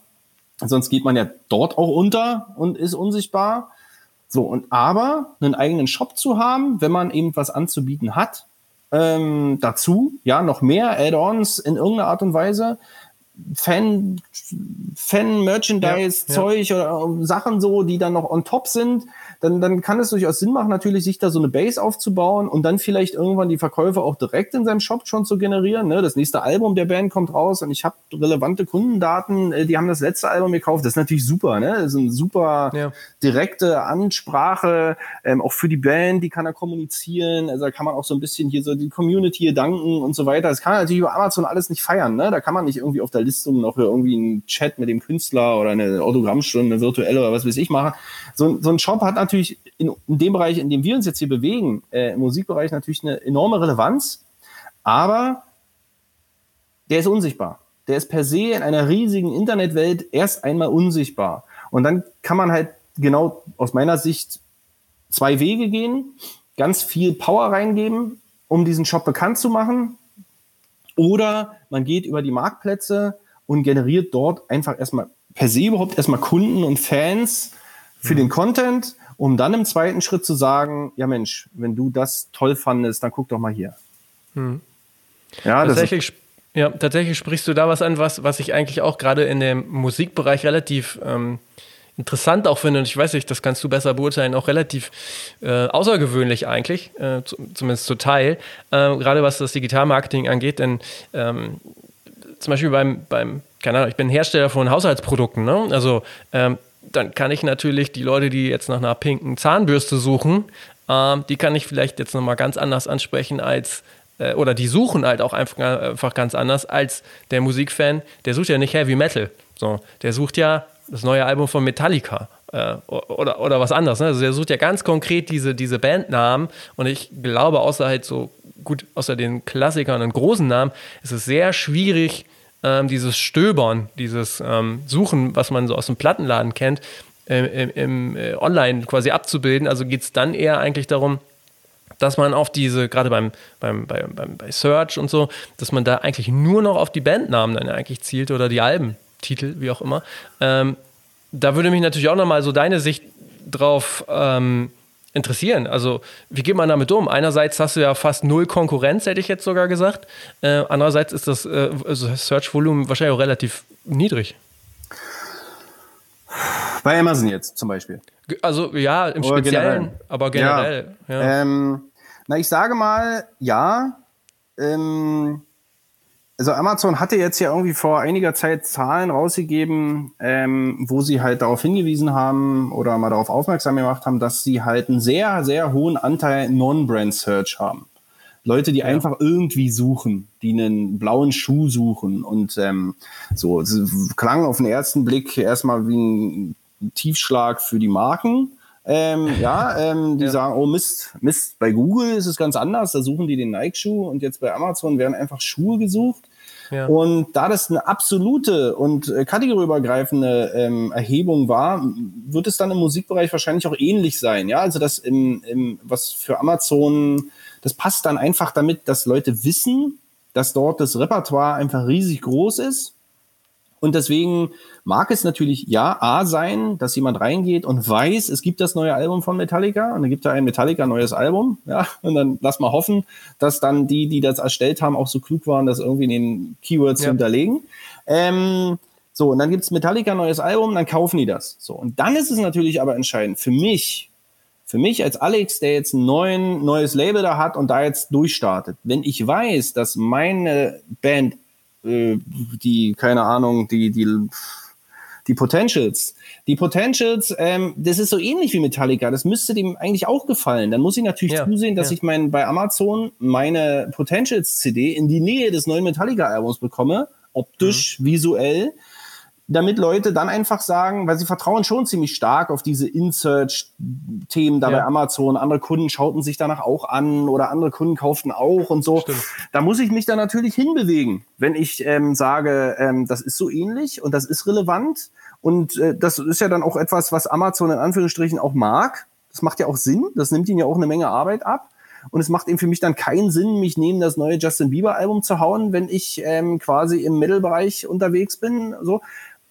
Sonst geht man ja dort auch unter und ist unsichtbar. So, und aber einen eigenen Shop zu haben, wenn man eben was anzubieten hat, ähm, dazu, ja, noch mehr Add-ons in irgendeiner Art und Weise. Fan, Fan-Merchandise-Zeug ja, ja. oder Sachen so, die dann noch on top sind dann, dann kann es durchaus Sinn machen, natürlich sich da so eine Base aufzubauen und dann vielleicht irgendwann die Verkäufe auch direkt in seinem Shop schon zu generieren. Ne? Das nächste Album der Band kommt raus und ich habe relevante Kundendaten, äh, die haben das letzte Album gekauft. Das ist natürlich super, ne? Das ist eine super ja. direkte Ansprache, ähm, auch für die Band, die kann er kommunizieren. Also da kann man auch so ein bisschen hier so die Community hier danken und so weiter. Das kann man natürlich über Amazon alles nicht feiern, ne? Da kann man nicht irgendwie auf der Listung noch irgendwie einen Chat mit dem Künstler oder eine Autogrammstunde, eine virtuelle oder was weiß ich machen. So, so ein Shop hat natürlich natürlich in, in, dem Bereich, in dem wir uns jetzt hier bewegen, äh, im Musikbereich natürlich eine enorme Relevanz, aber der ist unsichtbar. Der ist per se in einer riesigen Internetwelt erst einmal unsichtbar. Und dann kann man halt genau aus meiner Sicht zwei Wege gehen, ganz viel Power reingeben, um diesen Shop bekannt zu machen. Oder man geht über die Marktplätze und generiert dort einfach erstmal per se überhaupt erstmal Kunden und Fans für mhm. den Content, um dann im zweiten Schritt zu sagen, ja Mensch, wenn du das toll fandest, dann guck doch mal hier. Mhm.
Ja, tatsächlich, ja, tatsächlich sprichst du da was an, was, was ich eigentlich auch gerade in dem Musikbereich relativ ähm, interessant auch finde, und ich weiß nicht, das kannst du besser beurteilen, auch relativ äh, außergewöhnlich eigentlich, äh, zu, zumindest zu Teil, äh, gerade was das Digitalmarketing angeht, denn ähm, zum Beispiel beim, beim, keine Ahnung, ich bin Hersteller von Haushaltsprodukten, ne? also ähm, dann kann ich natürlich die Leute, die jetzt nach einer pinken Zahnbürste suchen, ähm, die kann ich vielleicht jetzt nochmal ganz anders ansprechen als äh, oder die suchen halt auch einfach, einfach ganz anders als der Musikfan, der sucht ja nicht Heavy Metal. So, der sucht ja das neue Album von Metallica äh, oder, oder was anderes. Ne? Also der sucht ja ganz konkret diese, diese Bandnamen und ich glaube, außer halt so gut, außer den Klassikern und großen Namen, ist es sehr schwierig, ähm, dieses Stöbern, dieses ähm, Suchen, was man so aus dem Plattenladen kennt, äh, im, im äh, Online quasi abzubilden. Also geht es dann eher eigentlich darum, dass man auf diese, gerade beim, beim, beim, beim, bei Search und so, dass man da eigentlich nur noch auf die Bandnamen dann eigentlich zielt oder die Alben. Titel, wie auch immer. Ähm, da würde mich natürlich auch nochmal so deine Sicht drauf ähm, interessieren. Also, wie geht man damit um? Einerseits hast du ja fast null Konkurrenz, hätte ich jetzt sogar gesagt. Äh, andererseits ist das äh, also Search-Volumen wahrscheinlich auch relativ niedrig.
Bei Amazon jetzt zum Beispiel.
Also ja, im Oder Speziellen, generell. aber generell.
Ja. ja. Ähm, na, ich sage mal, ja. Ähm, also Amazon hatte jetzt ja irgendwie vor einiger Zeit Zahlen rausgegeben, ähm, wo sie halt darauf hingewiesen haben oder mal darauf aufmerksam gemacht haben, dass sie halt einen sehr, sehr hohen Anteil Non-Brand-Search haben. Leute, die ja. einfach irgendwie suchen, die einen blauen Schuh suchen und ähm, so. Es klang auf den ersten Blick erstmal wie ein Tiefschlag für die Marken. Ähm, ja, ähm, die ja. sagen, oh Mist, Mist, bei Google ist es ganz anders, da suchen die den Nike-Schuh und jetzt bei Amazon werden einfach Schuhe gesucht. Ja. Und da das eine absolute und äh, kategorieübergreifende ähm, Erhebung war, wird es dann im Musikbereich wahrscheinlich auch ähnlich sein. Ja, also das im, im, was für Amazon, das passt dann einfach damit, dass Leute wissen, dass dort das Repertoire einfach riesig groß ist und deswegen mag es natürlich ja A sein, dass jemand reingeht und weiß, es gibt das neue Album von Metallica und dann gibt da ein Metallica neues Album, [LAUGHS] ja, und dann lass mal hoffen, dass dann die, die das erstellt haben, auch so klug waren, das irgendwie in den Keywords ja. zu hinterlegen. Ähm, so, und dann gibt's Metallica neues Album, dann kaufen die das. So, und dann ist es natürlich aber entscheidend für mich, für mich als Alex, der jetzt ein neuen, neues Label da hat und da jetzt durchstartet, wenn ich weiß, dass meine Band äh, die, keine Ahnung, die, die, die Potentials. Die Potentials, ähm, das ist so ähnlich wie Metallica. Das müsste dem eigentlich auch gefallen. Dann muss ich natürlich ja, zusehen, dass ja. ich mein, bei Amazon meine Potentials-CD in die Nähe des neuen Metallica-Albums bekomme. Optisch, mhm. visuell damit Leute dann einfach sagen, weil sie vertrauen schon ziemlich stark auf diese In-Search-Themen da ja. bei Amazon. Andere Kunden schauten sich danach auch an oder andere Kunden kauften auch und so. Stimmt. Da muss ich mich dann natürlich hinbewegen, wenn ich ähm, sage, ähm, das ist so ähnlich und das ist relevant. Und äh, das ist ja dann auch etwas, was Amazon in Anführungsstrichen auch mag. Das macht ja auch Sinn. Das nimmt ihnen ja auch eine Menge Arbeit ab. Und es macht eben für mich dann keinen Sinn, mich neben das neue Justin Bieber Album zu hauen, wenn ich ähm, quasi im Mittelbereich unterwegs bin. So,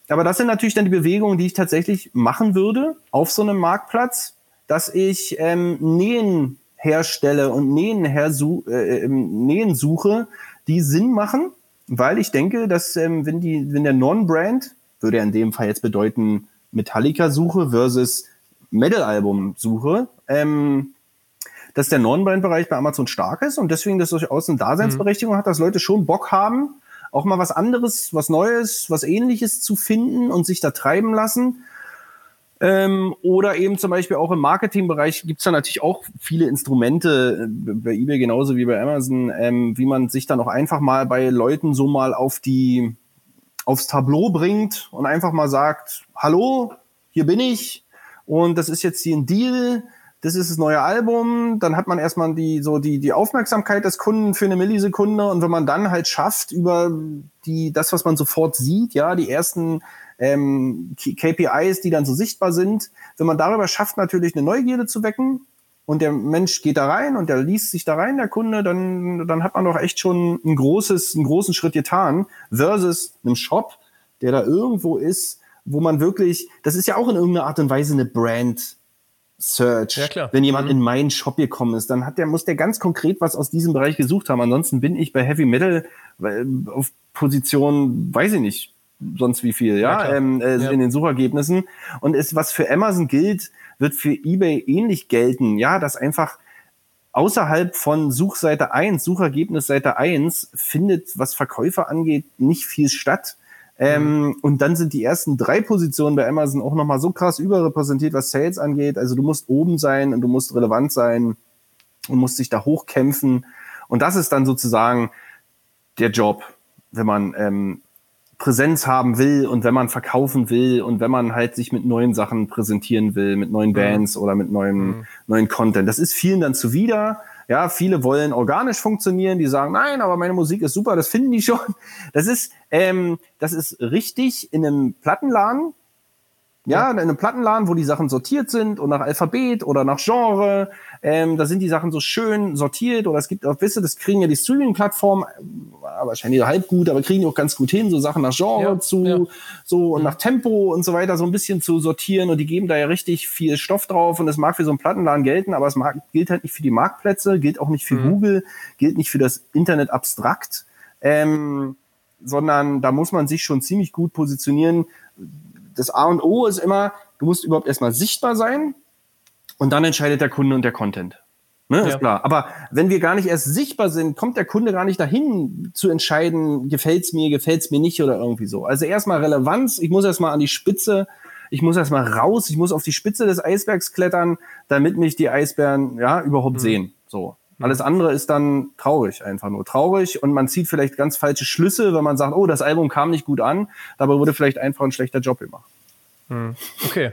aber das sind natürlich dann die Bewegungen, die ich tatsächlich machen würde auf so einem Marktplatz, dass ich ähm, Nähen herstelle und Nähen, hersu äh, ähm, Nähen suche, die Sinn machen, weil ich denke, dass ähm, wenn die, wenn der Non-Brand, würde in dem Fall jetzt bedeuten Metallica-Suche versus Metal-Album-Suche, ähm, dass der Non-Brand-Bereich bei Amazon stark ist und deswegen das durchaus eine Daseinsberechtigung mhm. hat, dass Leute schon Bock haben, auch mal was anderes, was Neues, was Ähnliches zu finden und sich da treiben lassen. Ähm, oder eben zum Beispiel auch im Marketingbereich gibt es da natürlich auch viele Instrumente, äh, bei eBay genauso wie bei Amazon, ähm, wie man sich dann auch einfach mal bei Leuten so mal auf die, aufs Tableau bringt und einfach mal sagt, hallo, hier bin ich und das ist jetzt hier ein Deal, das ist das neue Album, dann hat man erstmal die, so die, die Aufmerksamkeit des Kunden für eine Millisekunde und wenn man dann halt schafft, über die, das, was man sofort sieht, ja, die ersten ähm, KPIs, die dann so sichtbar sind, wenn man darüber schafft, natürlich eine Neugierde zu wecken und der Mensch geht da rein und der liest sich da rein, der Kunde, dann, dann hat man doch echt schon ein großes, einen großen Schritt getan versus einem Shop, der da irgendwo ist, wo man wirklich, das ist ja auch in irgendeiner Art und Weise eine Brand. Search.
Ja.
Wenn jemand
Mhm.
in meinen Shop gekommen ist, dann hat der, muss der ganz konkret was aus diesem Bereich gesucht haben. Ansonsten bin ich bei Heavy Metal auf Position, weiß ich nicht, sonst wie viel, ja,
Ja,
ähm, äh,
Ja.
in den Suchergebnissen. Und es, was für Amazon gilt, wird für eBay ähnlich gelten. Ja, dass einfach außerhalb von Suchseite 1, Suchergebnisseite 1, findet, was Verkäufer angeht, nicht viel statt. Ähm, und dann sind die ersten drei Positionen bei Amazon auch nochmal so krass überrepräsentiert, was Sales angeht. Also du musst oben sein und du musst relevant sein und musst dich da hochkämpfen. Und das ist dann sozusagen der Job, wenn man ähm, Präsenz haben will und wenn man verkaufen will und wenn man halt sich mit neuen Sachen präsentieren will, mit neuen Bands oder mit neuen, neuen Content. Das ist vielen dann zuwider. Ja, viele wollen organisch funktionieren, die sagen, nein, aber meine Musik ist super, das finden die schon. Das ist, ähm, das ist richtig in einem Plattenladen, ja, in einem Plattenladen, wo die Sachen sortiert sind und nach Alphabet oder nach Genre. Ähm, da sind die Sachen so schön sortiert oder es gibt auch, wisst ihr, das kriegen ja die Streaming-Plattformen, äh, wahrscheinlich halb gut, aber kriegen die auch ganz gut hin, so Sachen nach Genre
Ja,
zu,
ja.
so und nach Tempo und so weiter so ein bisschen zu sortieren und die geben da ja richtig viel Stoff drauf und das mag für so einen Plattenladen gelten, aber es mag, gilt halt nicht für die Marktplätze, gilt auch nicht für Google, gilt nicht für das Internet abstrakt, ähm, sondern da muss man sich schon ziemlich gut positionieren. Das A und O ist immer, du musst überhaupt erstmal sichtbar sein und dann entscheidet der Kunde und der Content. Ne,
Ja.
ist klar. Aber wenn wir gar nicht erst sichtbar sind, kommt der Kunde gar nicht dahin zu entscheiden, gefällt's mir, gefällt's mir nicht oder irgendwie so. Also erstmal Relevanz, ich muss erstmal an die Spitze, ich muss erstmal raus, ich muss auf die Spitze des Eisbergs klettern, damit mich die Eisbären ja überhaupt sehen. So. Alles andere ist dann traurig, einfach nur traurig und man zieht vielleicht ganz falsche Schlüsse, wenn man sagt, oh, das Album kam nicht gut an, dabei wurde vielleicht einfach ein schlechter Job gemacht.
Okay.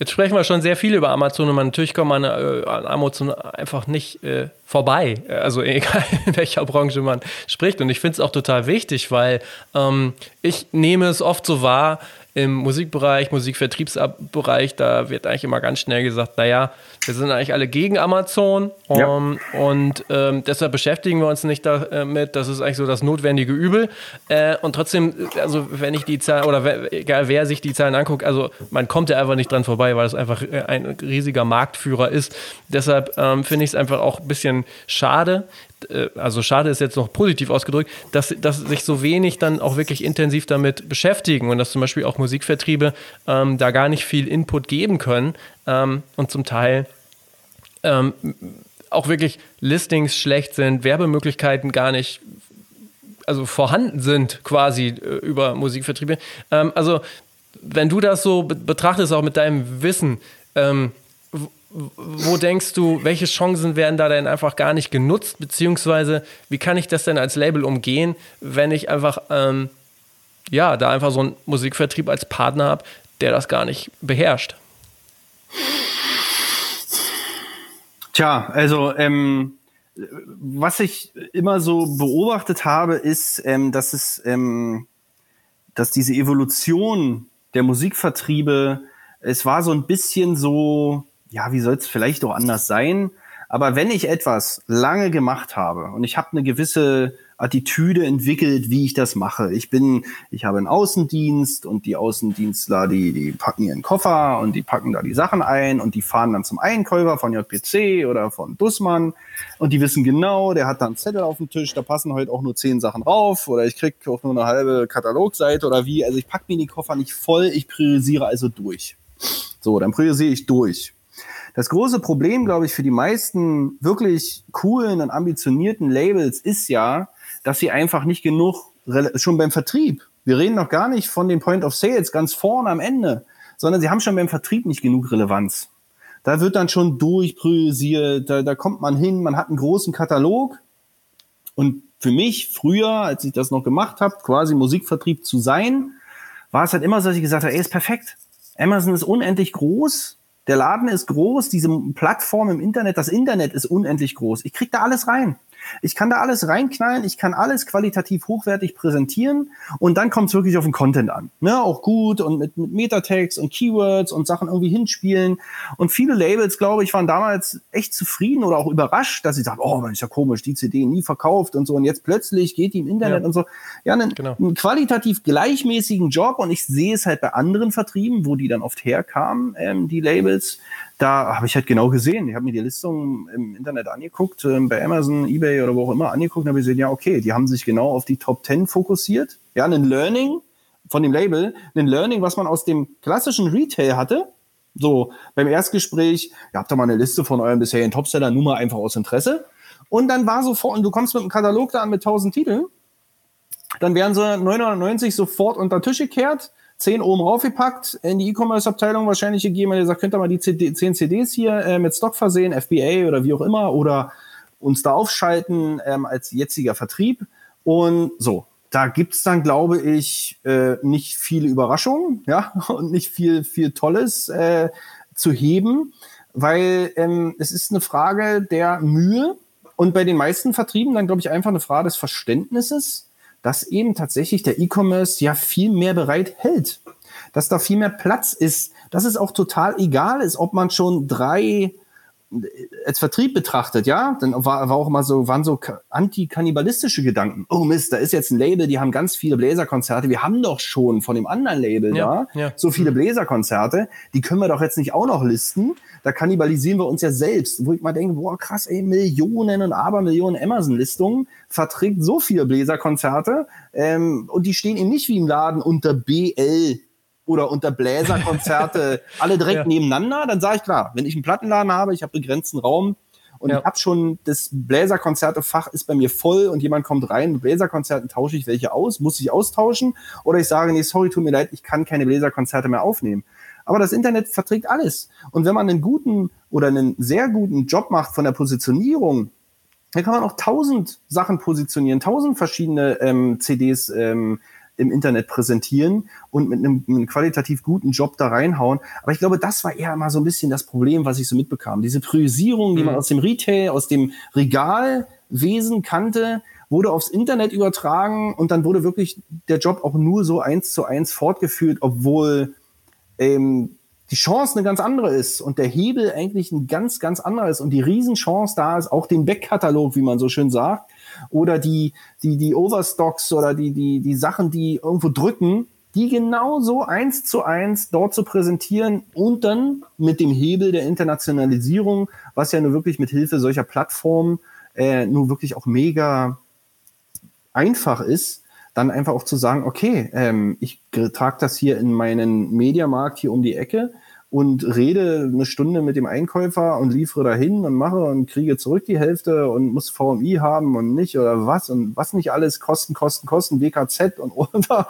Jetzt sprechen wir schon sehr viel über Amazon und natürlich kommt man äh, an Amazon einfach nicht äh, vorbei. Also [LAUGHS] egal in welcher Branche man spricht. Und ich finde es auch total wichtig, weil ähm, ich nehme es oft so wahr, im Musikbereich, Musikvertriebsbereich, da wird eigentlich immer ganz schnell gesagt, naja, wir sind eigentlich alle gegen Amazon
Ja.
um, und ähm, deshalb beschäftigen wir uns nicht damit. Das ist eigentlich so das notwendige Übel. Äh, und trotzdem, also wenn ich die Zahlen, oder wer, egal wer sich die Zahlen anguckt, also man kommt ja einfach nicht dran vorbei, weil es einfach äh, ein riesiger Marktführer ist. Deshalb ähm, finde ich es einfach auch ein bisschen schade, äh, also schade ist jetzt noch positiv ausgedrückt, dass, dass sich so wenig dann auch wirklich intensiv damit beschäftigen und dass zum Beispiel auch Musikvertriebe ähm, da gar nicht viel Input geben können ähm, und zum Teil ähm, auch wirklich Listings schlecht sind, Werbemöglichkeiten gar nicht also vorhanden sind quasi äh, über Musikvertriebe. Ähm, also wenn du das so be betrachtest, auch mit deinem Wissen, ähm, wo denkst du, welche Chancen werden da denn einfach gar nicht genutzt, beziehungsweise wie kann ich das denn als Label umgehen, wenn ich einfach, ähm, ja, da einfach so einen Musikvertrieb als Partner habe, der das gar nicht beherrscht?
Tja, also ähm, was ich immer so beobachtet habe, ist, ähm, dass es, ähm, dass diese Evolution der Musikvertriebe, es war so ein bisschen so, ja, wie soll es vielleicht auch anders sein? Aber wenn ich etwas lange gemacht habe und ich habe eine gewisse Attitüde entwickelt, wie ich das mache. Ich bin, ich habe einen Außendienst und die Außendienstler, die, die packen ihren Koffer und die packen da die Sachen ein und die fahren dann zum Einkäufer von JPC oder von Dussmann und die wissen genau, der hat da einen Zettel auf dem Tisch, da passen heute auch nur zehn Sachen drauf oder ich krieg auch nur eine halbe Katalogseite oder wie. Also ich pack mir die Koffer nicht voll, ich priorisiere also durch. So, dann priorisiere ich durch. Das große Problem, glaube ich, für die meisten wirklich coolen und ambitionierten Labels ist ja, dass sie einfach nicht genug, schon beim Vertrieb, wir reden noch gar nicht von den Point of Sales ganz vorne am Ende, sondern sie haben schon beim Vertrieb nicht genug Relevanz. Da wird dann schon durchpriorisiert, da, da kommt man hin, man hat einen großen Katalog und für mich früher, als ich das noch gemacht habe, quasi Musikvertrieb zu sein, war es halt immer so, dass ich gesagt habe, ey, ist perfekt. Amazon ist unendlich groß, der Laden ist groß, diese Plattform im Internet, das Internet ist unendlich groß. Ich krieg da alles rein. Ich kann da alles reinknallen, ich kann alles qualitativ hochwertig präsentieren und dann kommt es wirklich auf den Content an. Ne? Auch gut und mit, mit Metatext und Keywords und Sachen irgendwie hinspielen. Und viele Labels, glaube ich, waren damals echt zufrieden oder auch überrascht, dass sie sagen, oh, man ist ja komisch, die CD nie verkauft und so und jetzt plötzlich geht die im Internet ja. und so. Ja, einen, genau. einen qualitativ gleichmäßigen Job und ich sehe es halt bei anderen Vertrieben, wo die dann oft herkamen, ähm, die Labels, da habe ich halt genau gesehen. Ich habe mir die Listung im Internet angeguckt, äh, bei Amazon, eBay oder wo auch immer angeguckt und habe gesehen, ja, okay, die haben sich genau auf die Top 10 fokussiert. Ja, ein Learning von dem Label, ein Learning, was man aus dem klassischen Retail hatte. So, beim Erstgespräch, ihr habt da mal eine Liste von euren bisherigen Topseller, nur mal einfach aus Interesse. Und dann war sofort, und du kommst mit einem Katalog da an mit 1000 Titeln, dann werden sie 990 sofort unter Tisch gekehrt 10 oben raufgepackt, in die E-Commerce-Abteilung wahrscheinlich gegeben, weil ihr sagt, könnt ihr mal die CD, 10 CDs hier äh, mit Stock versehen, FBA oder wie auch immer, oder uns da aufschalten ähm, als jetziger Vertrieb. Und so, da gibt's dann, glaube ich, äh, nicht viele Überraschungen, ja, [LAUGHS] und nicht viel, viel Tolles äh, zu heben, weil ähm, es ist eine Frage der Mühe und bei den meisten Vertrieben dann, glaube ich, einfach eine Frage des Verständnisses dass eben tatsächlich der E-Commerce ja viel mehr bereit hält, dass da viel mehr Platz ist, dass es auch total egal ist, ob man schon drei als Vertrieb betrachtet, ja, dann war, war auch immer so, waren so anti-kannibalistische Gedanken. Oh Mist, da ist jetzt ein Label, die haben ganz viele Bläserkonzerte. Wir haben doch schon von dem anderen Label ja, da ja. so viele mhm. Bläserkonzerte. Die können wir doch jetzt nicht auch noch listen. Da kannibalisieren wir uns ja selbst. Wo ich mal denke, boah, krass, ey, Millionen und Abermillionen Amazon-Listungen verträgt so viele Bläserkonzerte. Ähm, und die stehen eben nicht wie im Laden unter BL oder unter Bläserkonzerte [LAUGHS] alle direkt ja. nebeneinander, dann sage ich klar, wenn ich einen Plattenladen habe, ich habe begrenzten Raum und ja. ich habe schon das Bläserkonzerte-Fach ist bei mir voll und jemand kommt rein mit Bläserkonzerten, tausche ich welche aus, muss ich austauschen oder ich sage, nee, sorry, tut mir leid, ich kann keine Bläserkonzerte mehr aufnehmen. Aber das Internet verträgt alles. Und wenn man einen guten oder einen sehr guten Job macht von der Positionierung, dann kann man auch tausend Sachen positionieren, tausend verschiedene ähm, CDs ähm, im Internet präsentieren und mit einem, einem, qualitativ guten Job da reinhauen. Aber ich glaube, das war eher mal so ein bisschen das Problem, was ich so mitbekam. Diese Priorisierung, die mhm. man aus dem Retail, aus dem Regalwesen kannte, wurde aufs Internet übertragen und dann wurde wirklich der Job auch nur so eins zu eins fortgeführt, obwohl ähm, die Chance eine ganz andere ist und der Hebel eigentlich ein ganz, ganz anderer ist und die Riesenchance da ist, auch den Backkatalog, wie man so schön sagt, oder die, die, die Overstocks oder die, die, die Sachen, die irgendwo drücken, die genauso eins zu eins dort zu präsentieren und dann mit dem Hebel der Internationalisierung, was ja nur wirklich mit Hilfe solcher Plattformen äh, nur wirklich auch mega einfach ist, dann einfach auch zu sagen, okay, ähm, ich trage das hier in meinen Mediamarkt hier um die Ecke und rede eine Stunde mit dem Einkäufer und liefere dahin und mache und kriege zurück die Hälfte und muss VMI haben und nicht oder was und was nicht alles, Kosten, Kosten, Kosten, WKZ und [LAUGHS] oder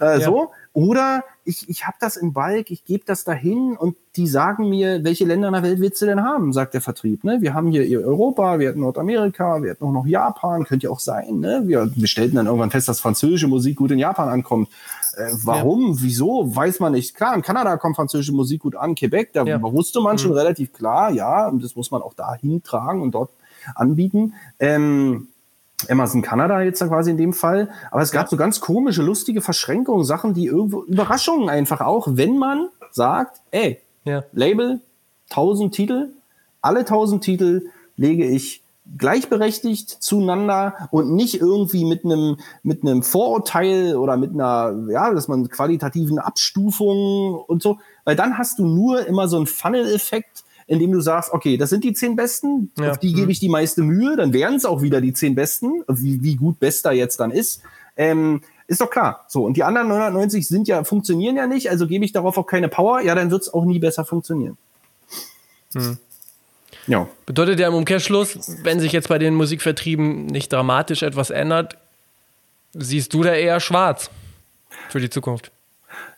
äh, ja. so. Oder ich, ich habe das im Balk, ich gebe das dahin und die sagen mir, welche Länder in der Welt willst du denn haben, sagt der Vertrieb. Ne? Wir haben hier Europa, wir hatten Nordamerika, wir hatten auch noch Japan, könnte ja auch sein. Ne? Wir, wir stellten dann irgendwann fest, dass französische Musik gut in Japan ankommt. Äh, warum, ja. wieso, weiß man nicht. Klar, in Kanada kommt französische Musik gut an, Quebec, da ja. wusste man mhm. schon relativ klar, ja, und das muss man auch da hintragen und dort anbieten. Ähm, Amazon Kanada jetzt da quasi in dem Fall. Aber es gab so ganz komische, lustige Verschränkungen, Sachen, die irgendwo, Überraschungen einfach auch, wenn man sagt, ey, ja. Label, 1000 Titel, alle 1000 Titel lege ich gleichberechtigt zueinander und nicht irgendwie mit einem mit einem Vorurteil oder mit einer ja, dass man qualitativen Abstufungen und so, weil dann hast du nur immer so einen Funnel-Effekt, indem du sagst, okay, das sind die zehn Besten, ja. auf die gebe mhm. ich die meiste Mühe, dann wären es auch wieder die zehn Besten, wie, wie gut Bester jetzt dann ist. Ähm, ist doch klar. So, und die anderen 990 sind ja, funktionieren ja nicht, also gebe ich darauf auch keine Power, ja, dann wird es auch nie besser funktionieren.
Hm. Ja. Bedeutet ja im Umkehrschluss, wenn sich jetzt bei den Musikvertrieben nicht dramatisch etwas ändert, siehst du da eher schwarz für die Zukunft.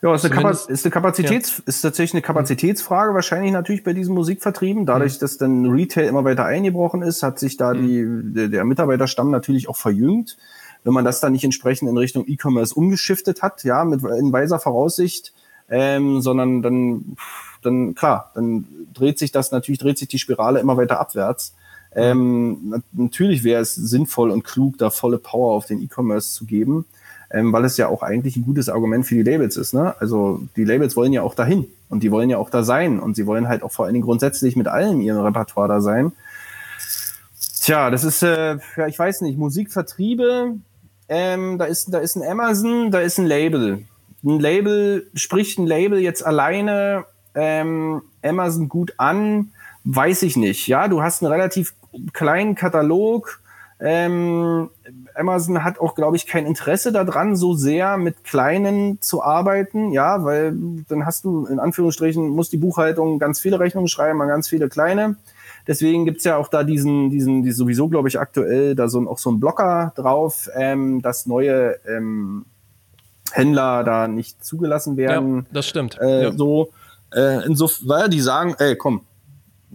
Ja, ist eine, Kapaz ist, eine Kapazitäts ja. ist tatsächlich eine Kapazitätsfrage wahrscheinlich natürlich bei diesen Musikvertrieben. Dadurch, mhm. dass dann Retail immer weiter eingebrochen ist, hat sich da mhm. die, der, Mitarbeiterstamm natürlich auch verjüngt. Wenn man das dann nicht entsprechend in Richtung E-Commerce umgeschiftet hat, ja, mit in weiser Voraussicht, ähm, sondern dann, dann klar, dann dreht sich das natürlich, dreht sich die Spirale immer weiter abwärts. Ähm, natürlich wäre es sinnvoll und klug, da volle Power auf den E-Commerce zu geben, ähm, weil es ja auch eigentlich ein gutes Argument für die Labels ist. Ne? Also die Labels wollen ja auch dahin und die wollen ja auch da sein und sie wollen halt auch vor allen Dingen grundsätzlich mit allem ihrem Repertoire da sein. Tja, das ist, äh, ja, ich weiß nicht, Musikvertriebe, ähm, da ist, da ist ein Amazon, da ist ein Label. Ein Label, spricht ein Label jetzt alleine ähm, Amazon gut an? Weiß ich nicht. Ja, du hast einen relativ kleinen Katalog. Ähm, Amazon hat auch, glaube ich, kein Interesse daran, so sehr mit kleinen zu arbeiten, ja, weil dann hast du in Anführungsstrichen, muss die Buchhaltung ganz viele Rechnungen schreiben an ganz viele kleine. Deswegen gibt's ja auch da diesen, diesen, die sowieso, glaube ich, aktuell da so ein, auch so ein Blocker drauf, ähm, dass neue ähm, Händler da nicht zugelassen werden.
Ja, das stimmt.
Äh,
ja.
So, äh, insofern, weil die sagen, ey, komm,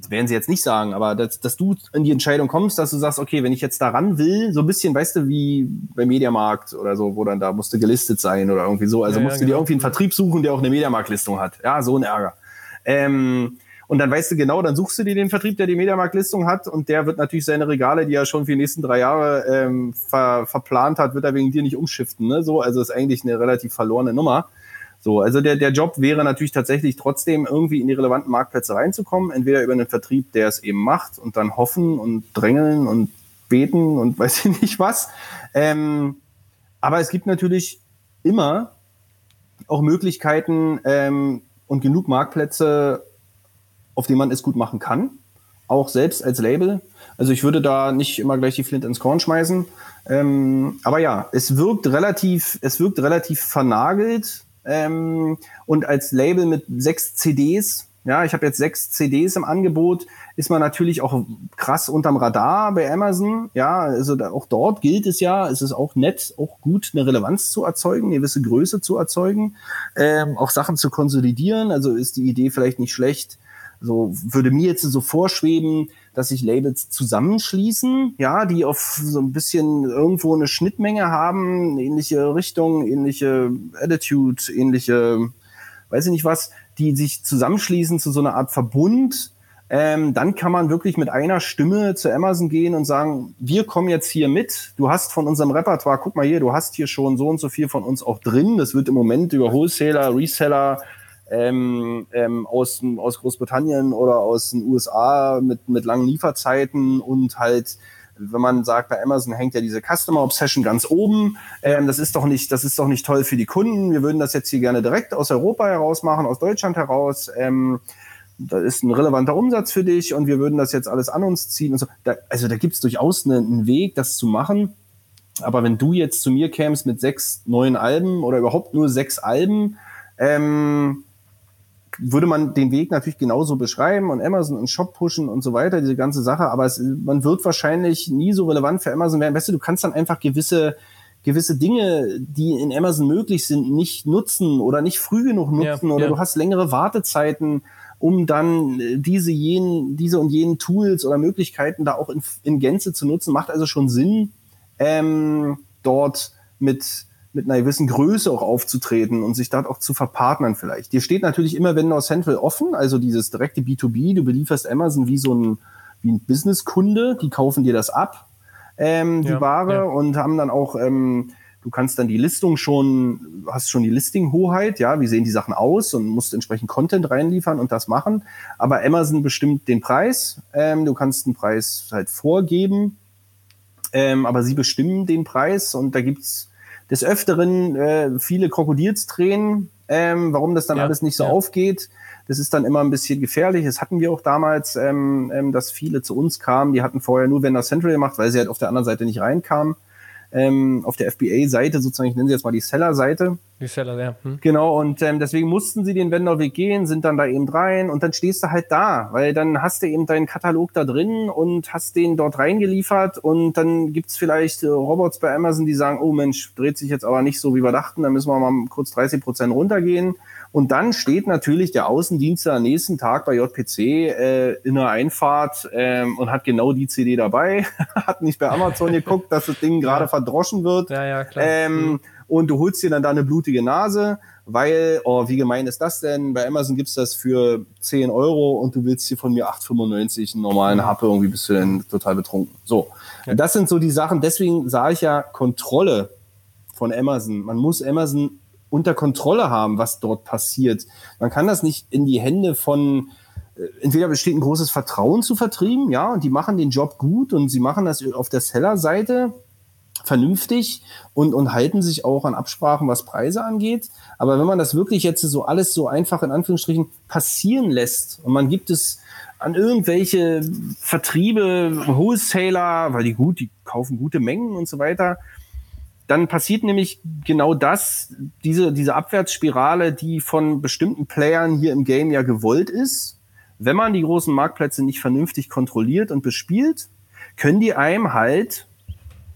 das werden sie jetzt nicht sagen, aber dass, dass du in die Entscheidung kommst, dass du sagst, okay, wenn ich jetzt daran will, so ein bisschen, weißt du, wie bei Mediamarkt oder so, wo dann da musste gelistet sein oder irgendwie so. Also
Ja, ja,
musst du
genau.
dir irgendwie einen Vertrieb suchen, der auch eine Mediamarkt-Listung hat. Ja, so ein Ärger. Ähm, und dann weißt du genau, dann suchst du dir den Vertrieb, der die Mediamarkt-Listung hat und der wird natürlich seine Regale, die er schon für die nächsten drei Jahre ähm, ver verplant hat, wird er wegen dir nicht umschiften. Ne? So, also ist eigentlich eine relativ verlorene Nummer. So, also der, der Job wäre natürlich tatsächlich trotzdem irgendwie in die relevanten Marktplätze reinzukommen, entweder über einen Vertrieb, der es eben macht und dann hoffen und drängeln und beten und [LAUGHS] weiß ich nicht was. Ähm, aber es gibt natürlich immer auch Möglichkeiten ähm, und genug Marktplätze, auf denen man es gut machen kann. Auch selbst als Label. Also ich würde da nicht immer gleich die Flint ins Korn schmeißen. Ähm, aber ja, es wirkt relativ, es wirkt relativ vernagelt. Ähm, und als Label mit sechs CDs, ja, ich habe jetzt sechs CDs im Angebot, ist man natürlich auch krass unterm Radar bei Amazon. Ja, also auch dort gilt es ja, es ist auch nett, auch gut, eine Relevanz zu erzeugen, eine gewisse Größe zu erzeugen, ähm, auch Sachen zu konsolidieren. Also ist die Idee vielleicht nicht schlecht. So würde mir jetzt so vorschweben, dass sich Labels zusammenschließen, ja, die auf so ein bisschen irgendwo eine Schnittmenge haben, ähnliche Richtung, ähnliche Attitude, ähnliche, weiß ich nicht was, die sich zusammenschließen zu so einer Art Verbund. Ähm, dann kann man wirklich mit einer Stimme zu Amazon gehen und sagen, wir kommen jetzt hier mit. Du hast von unserem Repertoire, guck mal hier, du hast hier schon so und so viel von uns auch drin. Das wird im Moment über Wholesaler, Reseller, ähm, ähm, aus, aus Großbritannien oder aus den USA mit, mit langen Lieferzeiten und halt, wenn man sagt, bei Amazon hängt ja diese Customer Obsession ganz oben. Ähm, das ist doch nicht, das ist doch nicht toll für die Kunden. Wir würden das jetzt hier gerne direkt aus Europa heraus machen, aus Deutschland heraus. Ähm, da ist ein relevanter Umsatz für dich und wir würden das jetzt alles an uns ziehen und so. Da, also da gibt's durchaus einen, einen Weg, das zu machen. Aber wenn du jetzt zu mir kämst mit sechs neuen Alben oder überhaupt nur sechs Alben, ähm, würde man den Weg natürlich genauso beschreiben und Amazon und Shop pushen und so weiter, diese ganze Sache. Aber es, man wird wahrscheinlich nie so relevant für Amazon werden. Weißt du, du kannst dann einfach gewisse, gewisse Dinge, die in Amazon möglich sind, nicht nutzen oder nicht früh genug nutzen
Ja,
oder
ja.
du hast längere Wartezeiten, um dann äh, diese, jenen, diese und jenen Tools oder Möglichkeiten da auch in, in Gänze zu nutzen. Macht also schon Sinn, ähm, dort mit mit einer gewissen Größe auch aufzutreten und sich dort auch zu verpartnern vielleicht. Dir steht natürlich immer Vendor Central offen, also dieses direkte B2B, du belieferst Amazon wie so ein, wie ein Businesskunde, die kaufen dir das ab, ähm, die
Ja,
Ware
ja.
und haben dann auch, ähm, du kannst dann die Listung schon, hast schon die Listing-Hoheit, ja, wie sehen die Sachen aus und musst entsprechend Content reinliefern und das machen. Aber Amazon bestimmt den Preis, ähm, du kannst den Preis halt vorgeben, ähm, aber sie bestimmen den Preis und da gibt's des Öfteren äh, viele Krokodilstränen, ähm, warum das dann
Ja,
alles nicht so
ja.
aufgeht. Das ist dann immer ein bisschen gefährlich. Das hatten wir auch damals, ähm, ähm, dass viele zu uns kamen, die hatten vorher nur Vendor Central gemacht, weil sie halt auf der anderen Seite nicht reinkamen. Ähm, auf der FBA-Seite sozusagen, ich nenne sie jetzt mal die Seller-Seite.
Die Seller, ja. Hm?
Genau, und ähm, deswegen mussten sie den Vendor-Weg gehen, sind dann da eben rein und dann stehst du halt da, weil dann hast du eben deinen Katalog da drin und hast den dort reingeliefert und dann gibt's vielleicht äh, Robots bei Amazon, die sagen, oh Mensch, dreht sich jetzt aber nicht so, wie wir dachten, da müssen wir mal kurz 30 Prozent runtergehen. Und dann steht natürlich der Außendienstler am nächsten Tag bei JPC äh, in der Einfahrt ähm, und hat genau die CD dabei, [LAUGHS] hat nicht bei Amazon geguckt, dass das Ding gerade verdroschen wird.
Ja, ja, klar.
Ähm, und du holst dir dann da eine blutige Nase, weil, oh, wie gemein ist das denn? Bei Amazon gibt's das für 10 Euro und du willst hier von mir 8,95 einen normalen Happe, irgendwie bist du dann total betrunken. So. Ja. Das sind so die Sachen, deswegen sage ich ja Kontrolle von Amazon. Man muss Amazon unter Kontrolle haben, was dort passiert. Man kann das nicht in die Hände von, äh, entweder besteht ein großes Vertrauen zu vertrieben, ja, und die machen den Job gut und sie machen das auf der Seller-Seite vernünftig und, und halten sich auch an Absprachen, was Preise angeht. Aber wenn man das wirklich jetzt so alles so einfach in Anführungsstrichen passieren lässt und man gibt es an irgendwelche Vertriebe, Wholesaler, weil die gut, die kaufen gute Mengen und so weiter, dann passiert nämlich genau das, diese, diese Abwärtsspirale, die von bestimmten Playern hier im Game ja gewollt ist. Wenn man die großen Marktplätze nicht vernünftig kontrolliert und bespielt, können die einem halt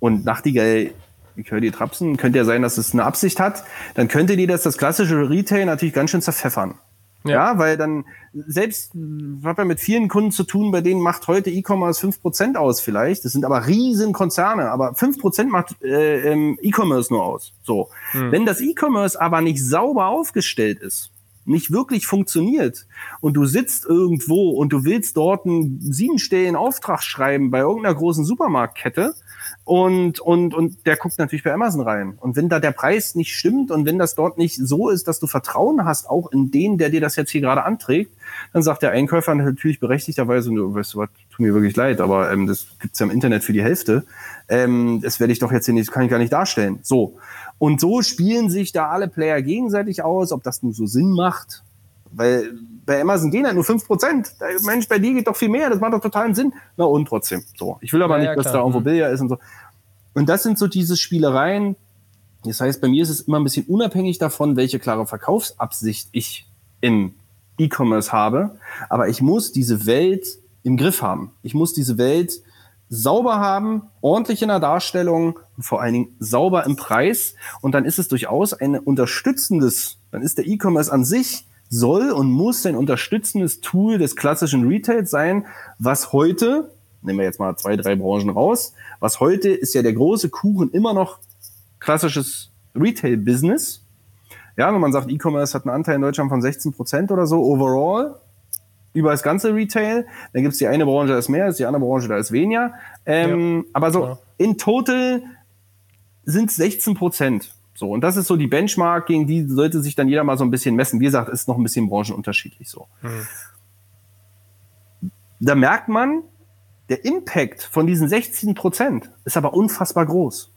und Nachtigall, ich höre die Trapsen, könnte ja sein, dass es eine Absicht hat, dann könnte die das, das klassische Retail natürlich ganz schön zerpfeffern. Ja, ja weil dann selbst, was wir mit vielen Kunden zu tun, bei denen macht heute E-Commerce 5% aus vielleicht. Das sind aber riesen Konzerne, aber 5% macht äh, E-Commerce nur aus. So. Hm. Wenn das E-Commerce aber nicht sauber aufgestellt ist, nicht wirklich funktioniert und du sitzt irgendwo und du willst dort einen siebenstelligen Auftrag schreiben bei irgendeiner großen Supermarktkette, und, und, und der guckt natürlich bei Amazon rein. Und wenn da der Preis nicht stimmt und wenn das dort nicht so ist, dass du Vertrauen hast, auch in den, der dir das jetzt hier gerade anträgt, dann sagt der Einkäufer natürlich berechtigterweise, weißt du was, tut mir wirklich leid, aber ähm, das gibt's ja im Internet für die Hälfte. Ähm, das werde ich doch jetzt hier nicht, kann ich gar nicht darstellen. So. Und so spielen sich da alle Player gegenseitig aus, ob das nur so Sinn macht. Weil bei Amazon gehen halt nur 5%. Mensch, bei dir geht doch viel mehr, das macht doch totalen Sinn. Na und trotzdem. So. Ich will aber ja, nicht, ja, dass da irgendwo mhm. Billard ist und so. Und das sind so diese Spielereien. Das heißt, bei mir ist es immer ein bisschen unabhängig davon, welche klare Verkaufsabsicht ich im E-Commerce habe. Aber ich muss diese Welt im Griff haben. Ich muss diese Welt sauber haben, ordentlich in der Darstellung und vor allen Dingen sauber im Preis. Und dann ist es durchaus ein unterstützendes, dann ist der E-Commerce an sich soll und muss ein unterstützendes Tool des klassischen Retails sein, was heute, nehmen wir jetzt mal zwei, drei Branchen raus, was heute ist ja der große Kuchen immer noch klassisches Retail-Business. Ja, wenn man sagt, E-Commerce hat einen Anteil in Deutschland von 16 Prozent oder so overall über das ganze Retail, dann gibt es die eine Branche, da ist mehr, ist die andere Branche, da ist weniger. Ähm, ja, aber so klar. in total sind es 16 Prozent. So, und das ist so die Benchmark, gegen die sollte sich dann jeder mal so ein bisschen messen. Wie gesagt, ist noch ein bisschen branchenunterschiedlich so. Mhm. Da merkt man, der Impact von diesen 16 Prozent ist aber unfassbar groß.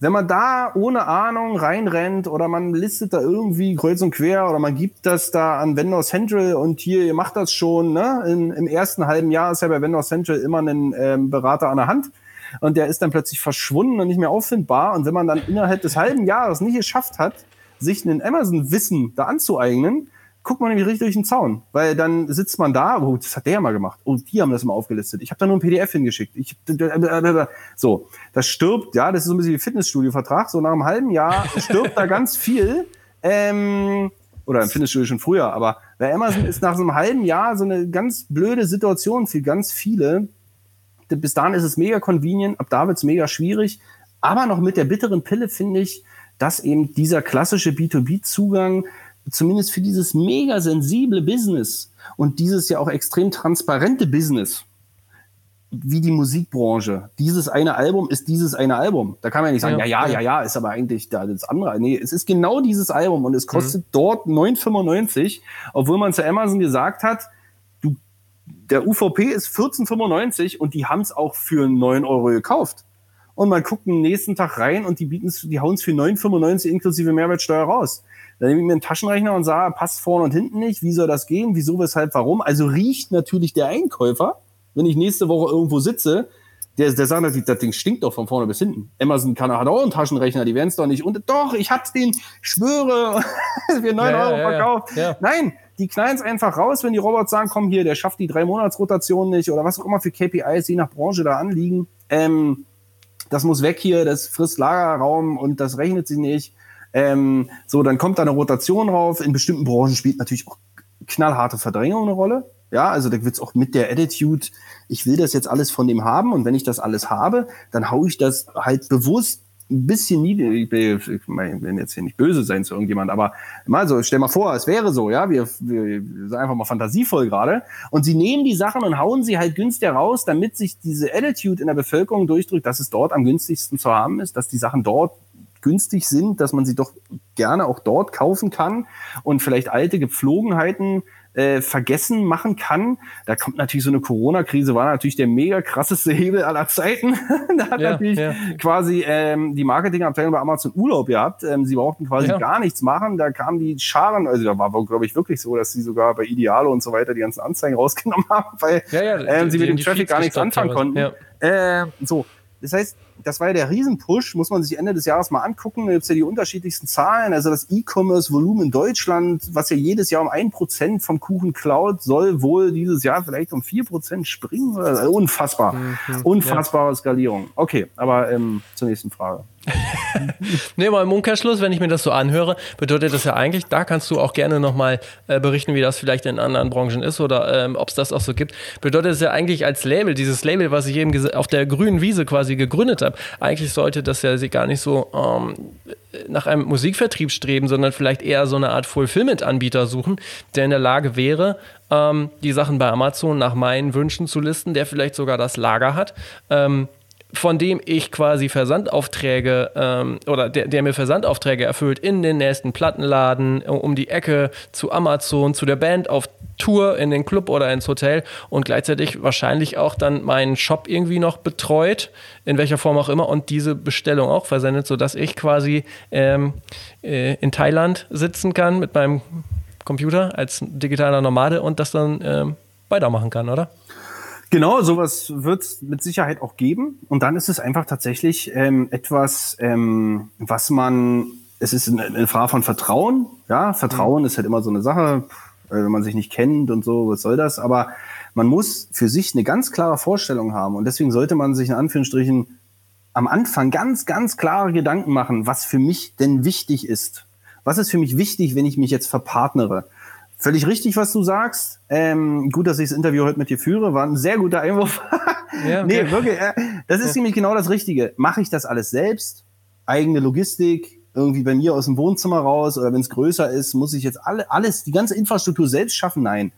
Wenn man da ohne Ahnung reinrennt oder man listet da irgendwie kreuz und quer oder man gibt das da an Vendor Central und hier, ihr macht das schon, ne? In, Im ersten halben Jahr ist ja bei Vendor Central immer ein ähm, Berater an der Hand und der ist dann plötzlich verschwunden und nicht mehr auffindbar. Und wenn man dann innerhalb des halben Jahres nicht geschafft hat, sich einen Amazon-Wissen da anzueignen, guckt man nämlich richtig durch den Zaun. Weil dann sitzt man da, oh, das hat der ja mal gemacht. Oh, die haben das mal aufgelistet. Ich habe da nur ein PDF hingeschickt. Ich, so, das stirbt, ja, das ist so ein bisschen wie Fitnessstudio-Vertrag. So nach einem halben Jahr stirbt da ganz viel. Ähm, oder im Fitnessstudio schon früher, aber bei Amazon ist nach so einem halben Jahr so eine ganz blöde Situation für ganz viele, bis dahin ist es mega convenient, ab da wird es mega schwierig. Aber noch mit der bitteren Pille finde ich, dass eben dieser klassische B2B-Zugang zumindest für dieses mega sensible Business und dieses ja auch extrem transparente Business, wie die Musikbranche. Dieses eine Album ist dieses eine Album. Da kann man ja nicht sagen, ja, ja, ja, ja, ist aber eigentlich das andere. Nee, es ist genau dieses Album und es kostet mhm. dort 9,95, obwohl man zu Amazon gesagt hat, der UVP ist 14,95 und die haben es auch für 9 Euro gekauft. Und man guckt den nächsten Tag rein und die bieten die hauen es für 9,95 inklusive Mehrwertsteuer raus. Dann nehme ich mir einen Taschenrechner und sage, passt vorne und hinten nicht, wie soll das gehen, wieso, weshalb, warum. Also riecht natürlich der Einkäufer, wenn ich nächste Woche irgendwo sitze, der, der sagt natürlich, das Ding stinkt doch von vorne bis hinten. Amazon kann, hat auch einen Taschenrechner, die werden es doch nicht. Und doch, ich hab's den, schwöre, [LAUGHS] für 9 ja, Euro ja, verkauft. Ja, Nein, die knallen es einfach raus, wenn die Robots sagen, komm hier, der schafft die drei Monatsrotation nicht oder was auch immer für KPIs je nach Branche da anliegen. Ähm, das muss weg hier, das frisst Lagerraum und das rechnet sich nicht. Ähm, so, dann kommt da eine Rotation rauf. In bestimmten Branchen spielt natürlich auch knallharte Verdrängung eine Rolle. Ja, also da wird's auch mit der Attitude, ich will das jetzt alles von dem haben und wenn ich das alles habe, dann hau ich das halt bewusst ein bisschen niedrig, ich will, jetzt hier nicht böse sein zu irgendjemand, aber mal so, stell mal vor, es wäre so, ja, wir, wir sind einfach mal fantasievoll gerade und sie nehmen die Sachen und hauen sie halt günstiger raus, damit sich diese Attitude in der Bevölkerung durchdrückt, dass es dort am günstigsten zu haben ist, dass die Sachen dort günstig sind, dass man sie doch gerne auch dort kaufen kann und vielleicht alte Gepflogenheiten äh, vergessen machen kann. Da kommt natürlich so eine Corona-Krise, war natürlich der mega krasseste Hebel aller Zeiten. [LAUGHS] da hat ja, natürlich ja. quasi ähm, die Marketingabteilung bei Amazon Urlaub gehabt. Ähm, sie brauchten quasi ja. gar nichts machen. Da kamen die Scharen, also da war, glaube ich, wirklich so, dass sie sogar bei Idealo und so weiter die ganzen Anzeigen rausgenommen haben, weil ähm, sie mit dem Traffic gar nichts anfangen konnten. Äh, so, das heißt, das war ja der Riesenpush, muss man sich Ende des Jahres mal angucken. Da gibt's ja die unterschiedlichsten Zahlen. Also das E-Commerce-Volumen in Deutschland, was ja jedes Jahr um ein Prozent vom Kuchen klaut, soll wohl dieses Jahr vielleicht um vier Prozent springen. Also unfassbar. Mhm, Unfassbare ja. Skalierung. Okay, aber ähm, zur nächsten Frage. [LAUGHS]
nee, mal im Umkehrschluss, wenn ich mir das so anhöre, bedeutet das ja eigentlich, da kannst du auch gerne nochmal äh, berichten, wie das vielleicht in anderen Branchen ist oder ähm, ob es das auch so gibt. Bedeutet es ja eigentlich als Label, dieses Label, was ich eben auf der grünen Wiese quasi gegründet habe, eigentlich sollte das ja gar nicht so ähm, nach einem Musikvertrieb streben, sondern vielleicht eher so eine Art Fulfillment-Anbieter suchen, der in der Lage wäre, ähm, die Sachen bei Amazon nach meinen Wünschen zu listen, der vielleicht sogar das Lager hat. Ähm, von dem ich quasi Versandaufträge ähm, oder der, der, mir Versandaufträge erfüllt in den nächsten Plattenladen, um die Ecke zu Amazon, zu der Band auf Tour in den Club oder ins Hotel und gleichzeitig wahrscheinlich auch dann meinen Shop irgendwie noch betreut, in welcher Form auch immer, und diese Bestellung auch versendet, sodass ich quasi ähm, äh, in Thailand sitzen kann mit meinem Computer als digitaler Nomade und das dann ähm, weitermachen kann, oder?
Genau, sowas wird es mit Sicherheit auch geben. Und dann ist es einfach tatsächlich ähm, etwas, ähm, was man, es ist eine, eine Frage von Vertrauen. Ja, Vertrauen mhm. ist halt immer so eine Sache, äh, wenn man sich nicht kennt und so, was soll das? Aber man muss für sich eine ganz klare Vorstellung haben. Und deswegen sollte man sich in Anführungsstrichen am Anfang ganz, ganz klare Gedanken machen, was für mich denn wichtig ist. Was ist für mich wichtig, wenn ich mich jetzt verpartnere? Völlig richtig, was du sagst. Ähm, gut, dass ich das Interview heute mit dir führe. War ein sehr guter Einwurf. ja, okay. [LAUGHS] Nee, wirklich. Äh, das ist ja. nämlich genau das Richtige. Mache ich das alles selbst? Eigene Logistik, irgendwie bei mir aus dem Wohnzimmer raus oder wenn es größer ist, muss ich jetzt alle, alles, die ganze Infrastruktur selbst schaffen? Nein.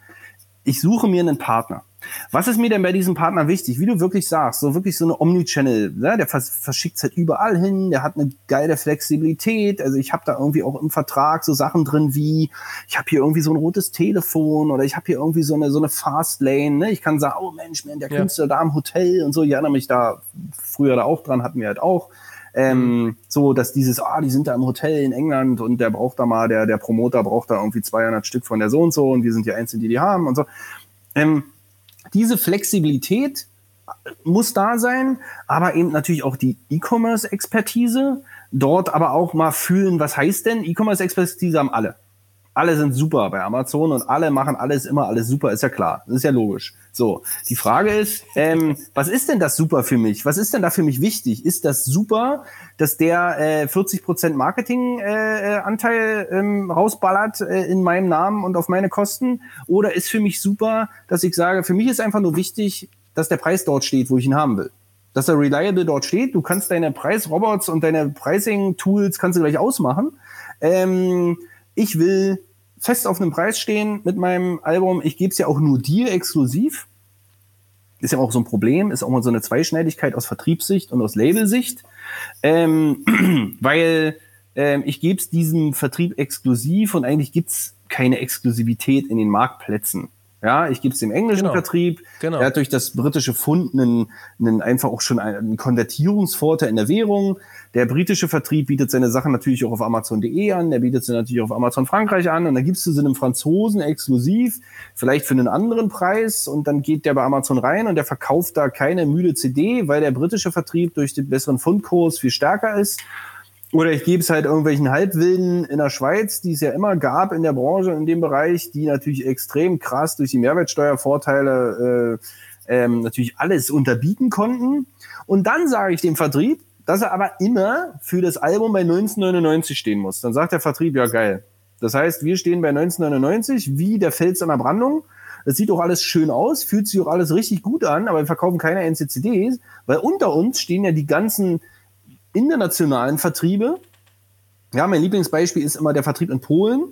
Ich suche mir einen Partner. Was ist mir denn bei diesem Partner wichtig? Wie du wirklich sagst, so wirklich so eine Omnichannel, ne? der vers verschickt es halt überall hin, der hat eine geile Flexibilität. Also ich habe da irgendwie auch im Vertrag so Sachen drin wie, ich habe hier irgendwie so ein rotes Telefon oder ich habe hier irgendwie so eine so eine Fastlane. Ne? Ich kann sagen, oh Mensch, man, der Künstler ja. da im Hotel und so. Ich erinnere mich da früher da auch dran, hatten wir halt auch. Ähm, mhm. so, dass dieses, ah, die sind da im Hotel in England und der braucht da mal, der, der Promoter braucht da irgendwie 200 Stück von der so und so und wir sind die Einzigen, die die haben und so. Ähm, diese Flexibilität muss da sein, aber eben natürlich auch die E-Commerce-Expertise. Dort aber auch mal fühlen, was heißt denn? E-Commerce-Expertise haben alle. Alle sind super bei Amazon und alle machen alles immer alles super, ist ja klar. Das ist ja logisch. So, die Frage ist, ähm, was ist denn das super für mich? Was ist denn da für mich wichtig? Ist das super, dass der äh, 40% Marketinganteil äh, ähm, rausballert äh, in meinem Namen und auf meine Kosten? Oder ist für mich super, dass ich sage, für mich ist einfach nur wichtig, dass der Preis dort steht, wo ich ihn haben will? Dass er reliable dort steht. Du kannst deine Preisrobots und deine Pricing-Tools kannst du gleich ausmachen. Ähm, ich will fest auf einem Preis stehen mit meinem Album. Ich gebe es ja auch nur dir exklusiv. Ist ja auch so ein Problem, ist auch mal so eine Zweischneidigkeit aus Vertriebssicht und aus Labelsicht. Ähm, [CLEARS THROAT] weil ähm, ich gebe es diesem Vertrieb exklusiv und eigentlich gibt's keine Exklusivität in den Marktplätzen. Ja, ich gebe es dem englischen genau. Vertrieb. Genau. Er hat durch das britische Pfund einen, einen einfach auch schon einen Konvertierungsvorteil in der Währung. Der britische Vertrieb bietet seine Sachen natürlich auch auf Amazon.de an, der bietet sie natürlich auch auf Amazon Frankreich an und dann gibst du sie einem Franzosen exklusiv, vielleicht für einen anderen Preis und dann geht der bei Amazon rein und der verkauft da keine müde CD, weil der britische Vertrieb durch den besseren Fundkurs viel stärker ist oder ich gebe es halt irgendwelchen Halbwilden in der Schweiz, die es ja immer gab in der Branche, in dem Bereich, die natürlich extrem krass durch die Mehrwertsteuervorteile äh, ähm, natürlich alles unterbieten konnten. Und dann sage ich dem Vertrieb, dass er aber immer für das Album bei 1999 stehen muss. Dann sagt der Vertrieb, ja geil. Das heißt, wir stehen bei 1999 wie der Fels an der Brandung. Das sieht auch alles schön aus, fühlt sich auch alles richtig gut an, aber wir verkaufen keine NCCDs, weil unter uns stehen ja die ganzen internationalen Vertriebe. Ja, mein Lieblingsbeispiel ist immer der Vertrieb in Polen,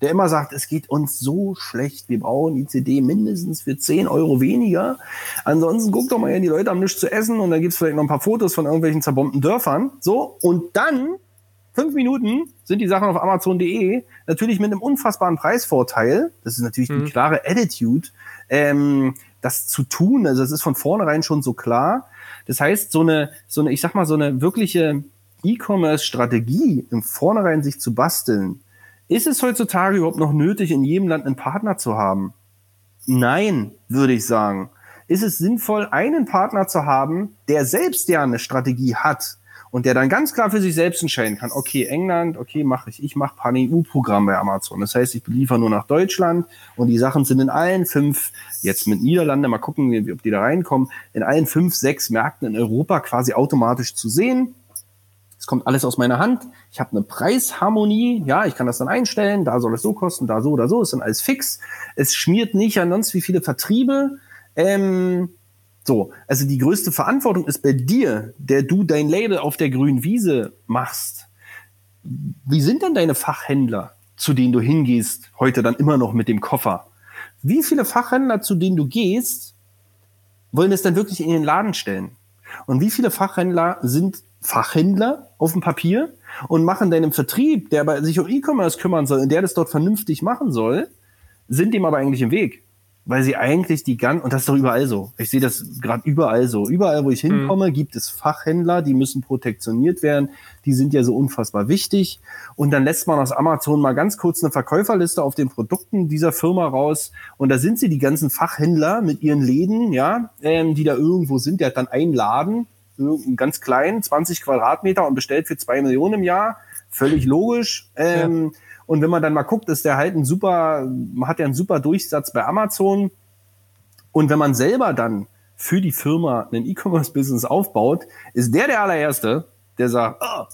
der immer sagt, es geht uns so schlecht, wir brauchen ICD mindestens für 10 Euro weniger. Ansonsten guckt doch mal hin, die Leute haben nichts zu essen und dann gibt's vielleicht noch ein paar Fotos von irgendwelchen zerbombten Dörfern. So, und dann, fünf Minuten, sind die Sachen auf Amazon.de natürlich mit einem unfassbaren Preisvorteil. Das ist natürlich mhm. die klare Attitude, ähm, das zu tun. Also das ist von vornherein schon so klar. Das heißt, so eine, so eine, ich sag mal, so eine wirkliche E-Commerce-Strategie im Vornherein sich zu basteln, ist es heutzutage überhaupt noch nötig, in jedem Land einen Partner zu haben? Nein, würde ich sagen. Ist es sinnvoll, einen Partner zu haben, der selbst ja eine Strategie hat und der dann ganz klar für sich selbst entscheiden kann, okay, England, okay, mache ich, ich mache Pan-EU-Programm bei Amazon. Das heißt, ich beliefere nur nach Deutschland und die Sachen sind in allen fünf, jetzt mit Niederlande, mal gucken, ob die da reinkommen, in allen fünf, sechs Märkten in Europa quasi automatisch zu sehen es kommt alles aus meiner Hand. Ich habe eine Preisharmonie. Ja, ich kann das dann einstellen. Da soll es so kosten, da so oder so. Ist dann alles fix. Es schmiert nicht an sonst wie viele Vertriebe. Ähm, so, also die größte Verantwortung ist bei dir, der du dein Label auf der grünen Wiese machst. Wie sind denn deine Fachhändler, zu denen du hingehst, heute dann immer noch mit dem Koffer? Wie viele Fachhändler, zu denen du gehst, wollen es dann wirklich in den Laden stellen? Und wie viele Fachhändler sind Fachhändler auf dem Papier und machen deinem Vertrieb, der aber sich um E-Commerce kümmern soll und der das dort vernünftig machen soll, sind dem aber eigentlich im Weg. Weil sie eigentlich die ganz, und das ist doch überall so. Ich sehe das gerade überall so. Überall, wo ich mhm. hinkomme, mhm. gibt es Fachhändler, die müssen protektioniert werden. Die sind ja so unfassbar wichtig. Und dann lässt man aus Amazon mal ganz kurz eine Verkäuferliste auf den Produkten dieser Firma raus. Und da sind sie, die ganzen Fachhändler mit ihren Läden, ja, ähm, die da irgendwo sind. Der hat dann einen Laden ganz klein, 20 Quadratmeter und bestellt für zwei Millionen im Jahr. Völlig logisch. Ähm, ja. Und wenn man dann mal guckt, ist der halt ein super, man hat ja einen super Durchsatz bei Amazon. Und wenn man selber dann für die Firma ein E-Commerce-Business aufbaut, ist der der allererste, der sagt, oh,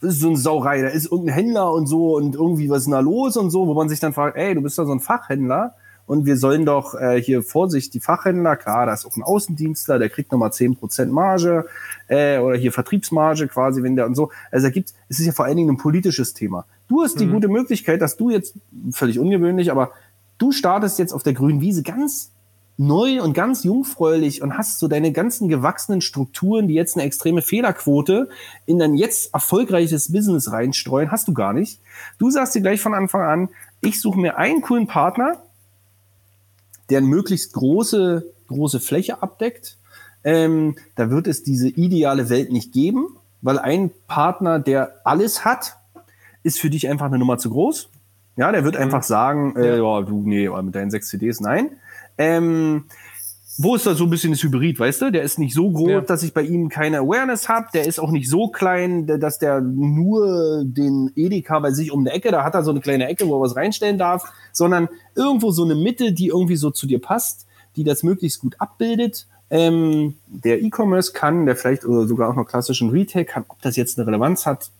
das ist so eine Sauerei, da ist irgendein Händler und so und irgendwie was ist da los und so, wo man sich dann fragt, ey, du bist doch so ein Fachhändler und wir sollen doch äh, hier Vorsicht, die Fachhändler, klar, da ist auch ein Außendienstler, der kriegt nochmal zehn Prozent Marge äh, oder hier Vertriebsmarge quasi, wenn der und so. Also da gibt's, es ist ja vor allen Dingen ein politisches Thema. Du hast die mhm. gute Möglichkeit, dass du jetzt, völlig ungewöhnlich, aber du startest jetzt auf der grünen Wiese ganz neu und ganz jungfräulich und hast so deine ganzen gewachsenen Strukturen, die jetzt eine extreme Fehlerquote in dein jetzt erfolgreiches Business reinstreuen, hast du gar nicht. Du sagst dir gleich von Anfang an, ich suche mir einen coolen Partner, der eine möglichst große, große Fläche abdeckt. Ähm, da wird es diese ideale Welt nicht geben, weil ein Partner, der alles hat, ist für dich einfach eine Nummer zu groß. Ja, der wird mhm. einfach sagen, äh, ja, du, nee, mit deinen sechs CDs, nein. Ähm, wo ist da so ein bisschen das Hybrid, weißt du? Der ist nicht so groß, ja. dass ich bei ihm keine Awareness habe. Der ist auch nicht so klein, dass der nur den Edeka bei sich um die Ecke, da hat er so eine kleine Ecke, wo er was reinstellen darf, sondern irgendwo so eine Mitte, die irgendwie so zu dir passt, die das möglichst gut abbildet. Ähm, der E-Commerce kann, der vielleicht oder sogar auch noch klassischen Retail kann, ob das jetzt eine Relevanz hat,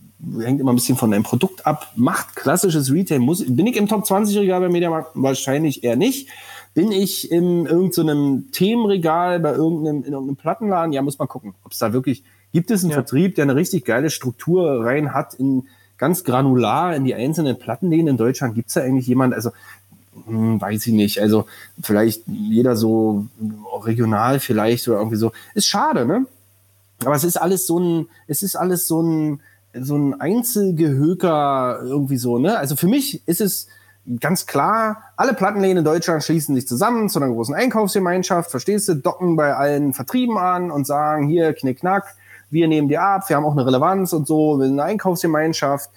hängt immer ein bisschen von deinem Produkt ab. Macht klassisches Retail, muss, bin ich im Top 20 Regal bei Mediamarkt? Wahrscheinlich eher nicht. Bin ich in irgendeinem Themenregal bei irgendeinem, in irgendeinem Plattenladen? Ja, muss man gucken, ob es da wirklich, gibt es einen ja. Vertrieb, der eine richtig geile Struktur rein hat in ganz granular in die einzelnen Plattenläden in Deutschland? Gibt es da eigentlich jemand, also hm, weiß ich nicht, also vielleicht jeder so regional vielleicht oder irgendwie so. Ist schade, ne? Aber es ist alles so ein, es ist alles so ein, so ein Einzelgehöker irgendwie so, ne? Also für mich ist es, ganz klar, alle Plattenläden in Deutschland schließen sich zusammen zu einer großen Einkaufsgemeinschaft, verstehst du, docken bei allen Vertrieben an und sagen, hier, knick, knack, wir nehmen dir ab, wir haben auch eine Relevanz und so, wir sind eine Einkaufsgemeinschaft.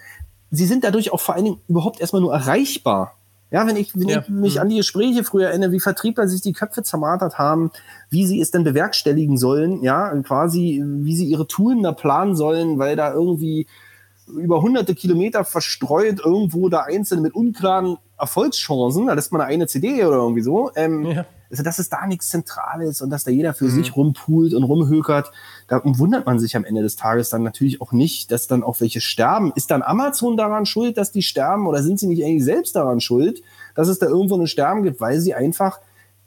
Sie sind dadurch auch vor allen Dingen überhaupt erstmal nur erreichbar. Ja, wenn ich, wenn ja. ich mich mhm. an die Gespräche früher erinnere, wie Vertriebler sich die Köpfe zermartert haben, wie sie es denn bewerkstelligen sollen, ja, quasi, wie sie ihre Touren da planen sollen, weil da irgendwie über hunderte Kilometer verstreut irgendwo da einzelne mit unklaren Erfolgschancen, da lässt man eine CD oder irgendwie so. Ähm, ja. Also, dass es da nichts Zentrales und dass da jeder für mhm. sich rumpult und rumhökert, da wundert man sich am Ende des Tages dann natürlich auch nicht, dass dann auch welche sterben. Ist dann Amazon daran schuld, dass die sterben oder sind sie nicht eigentlich selbst daran schuld, dass es da irgendwo ein Sterben gibt, weil sie einfach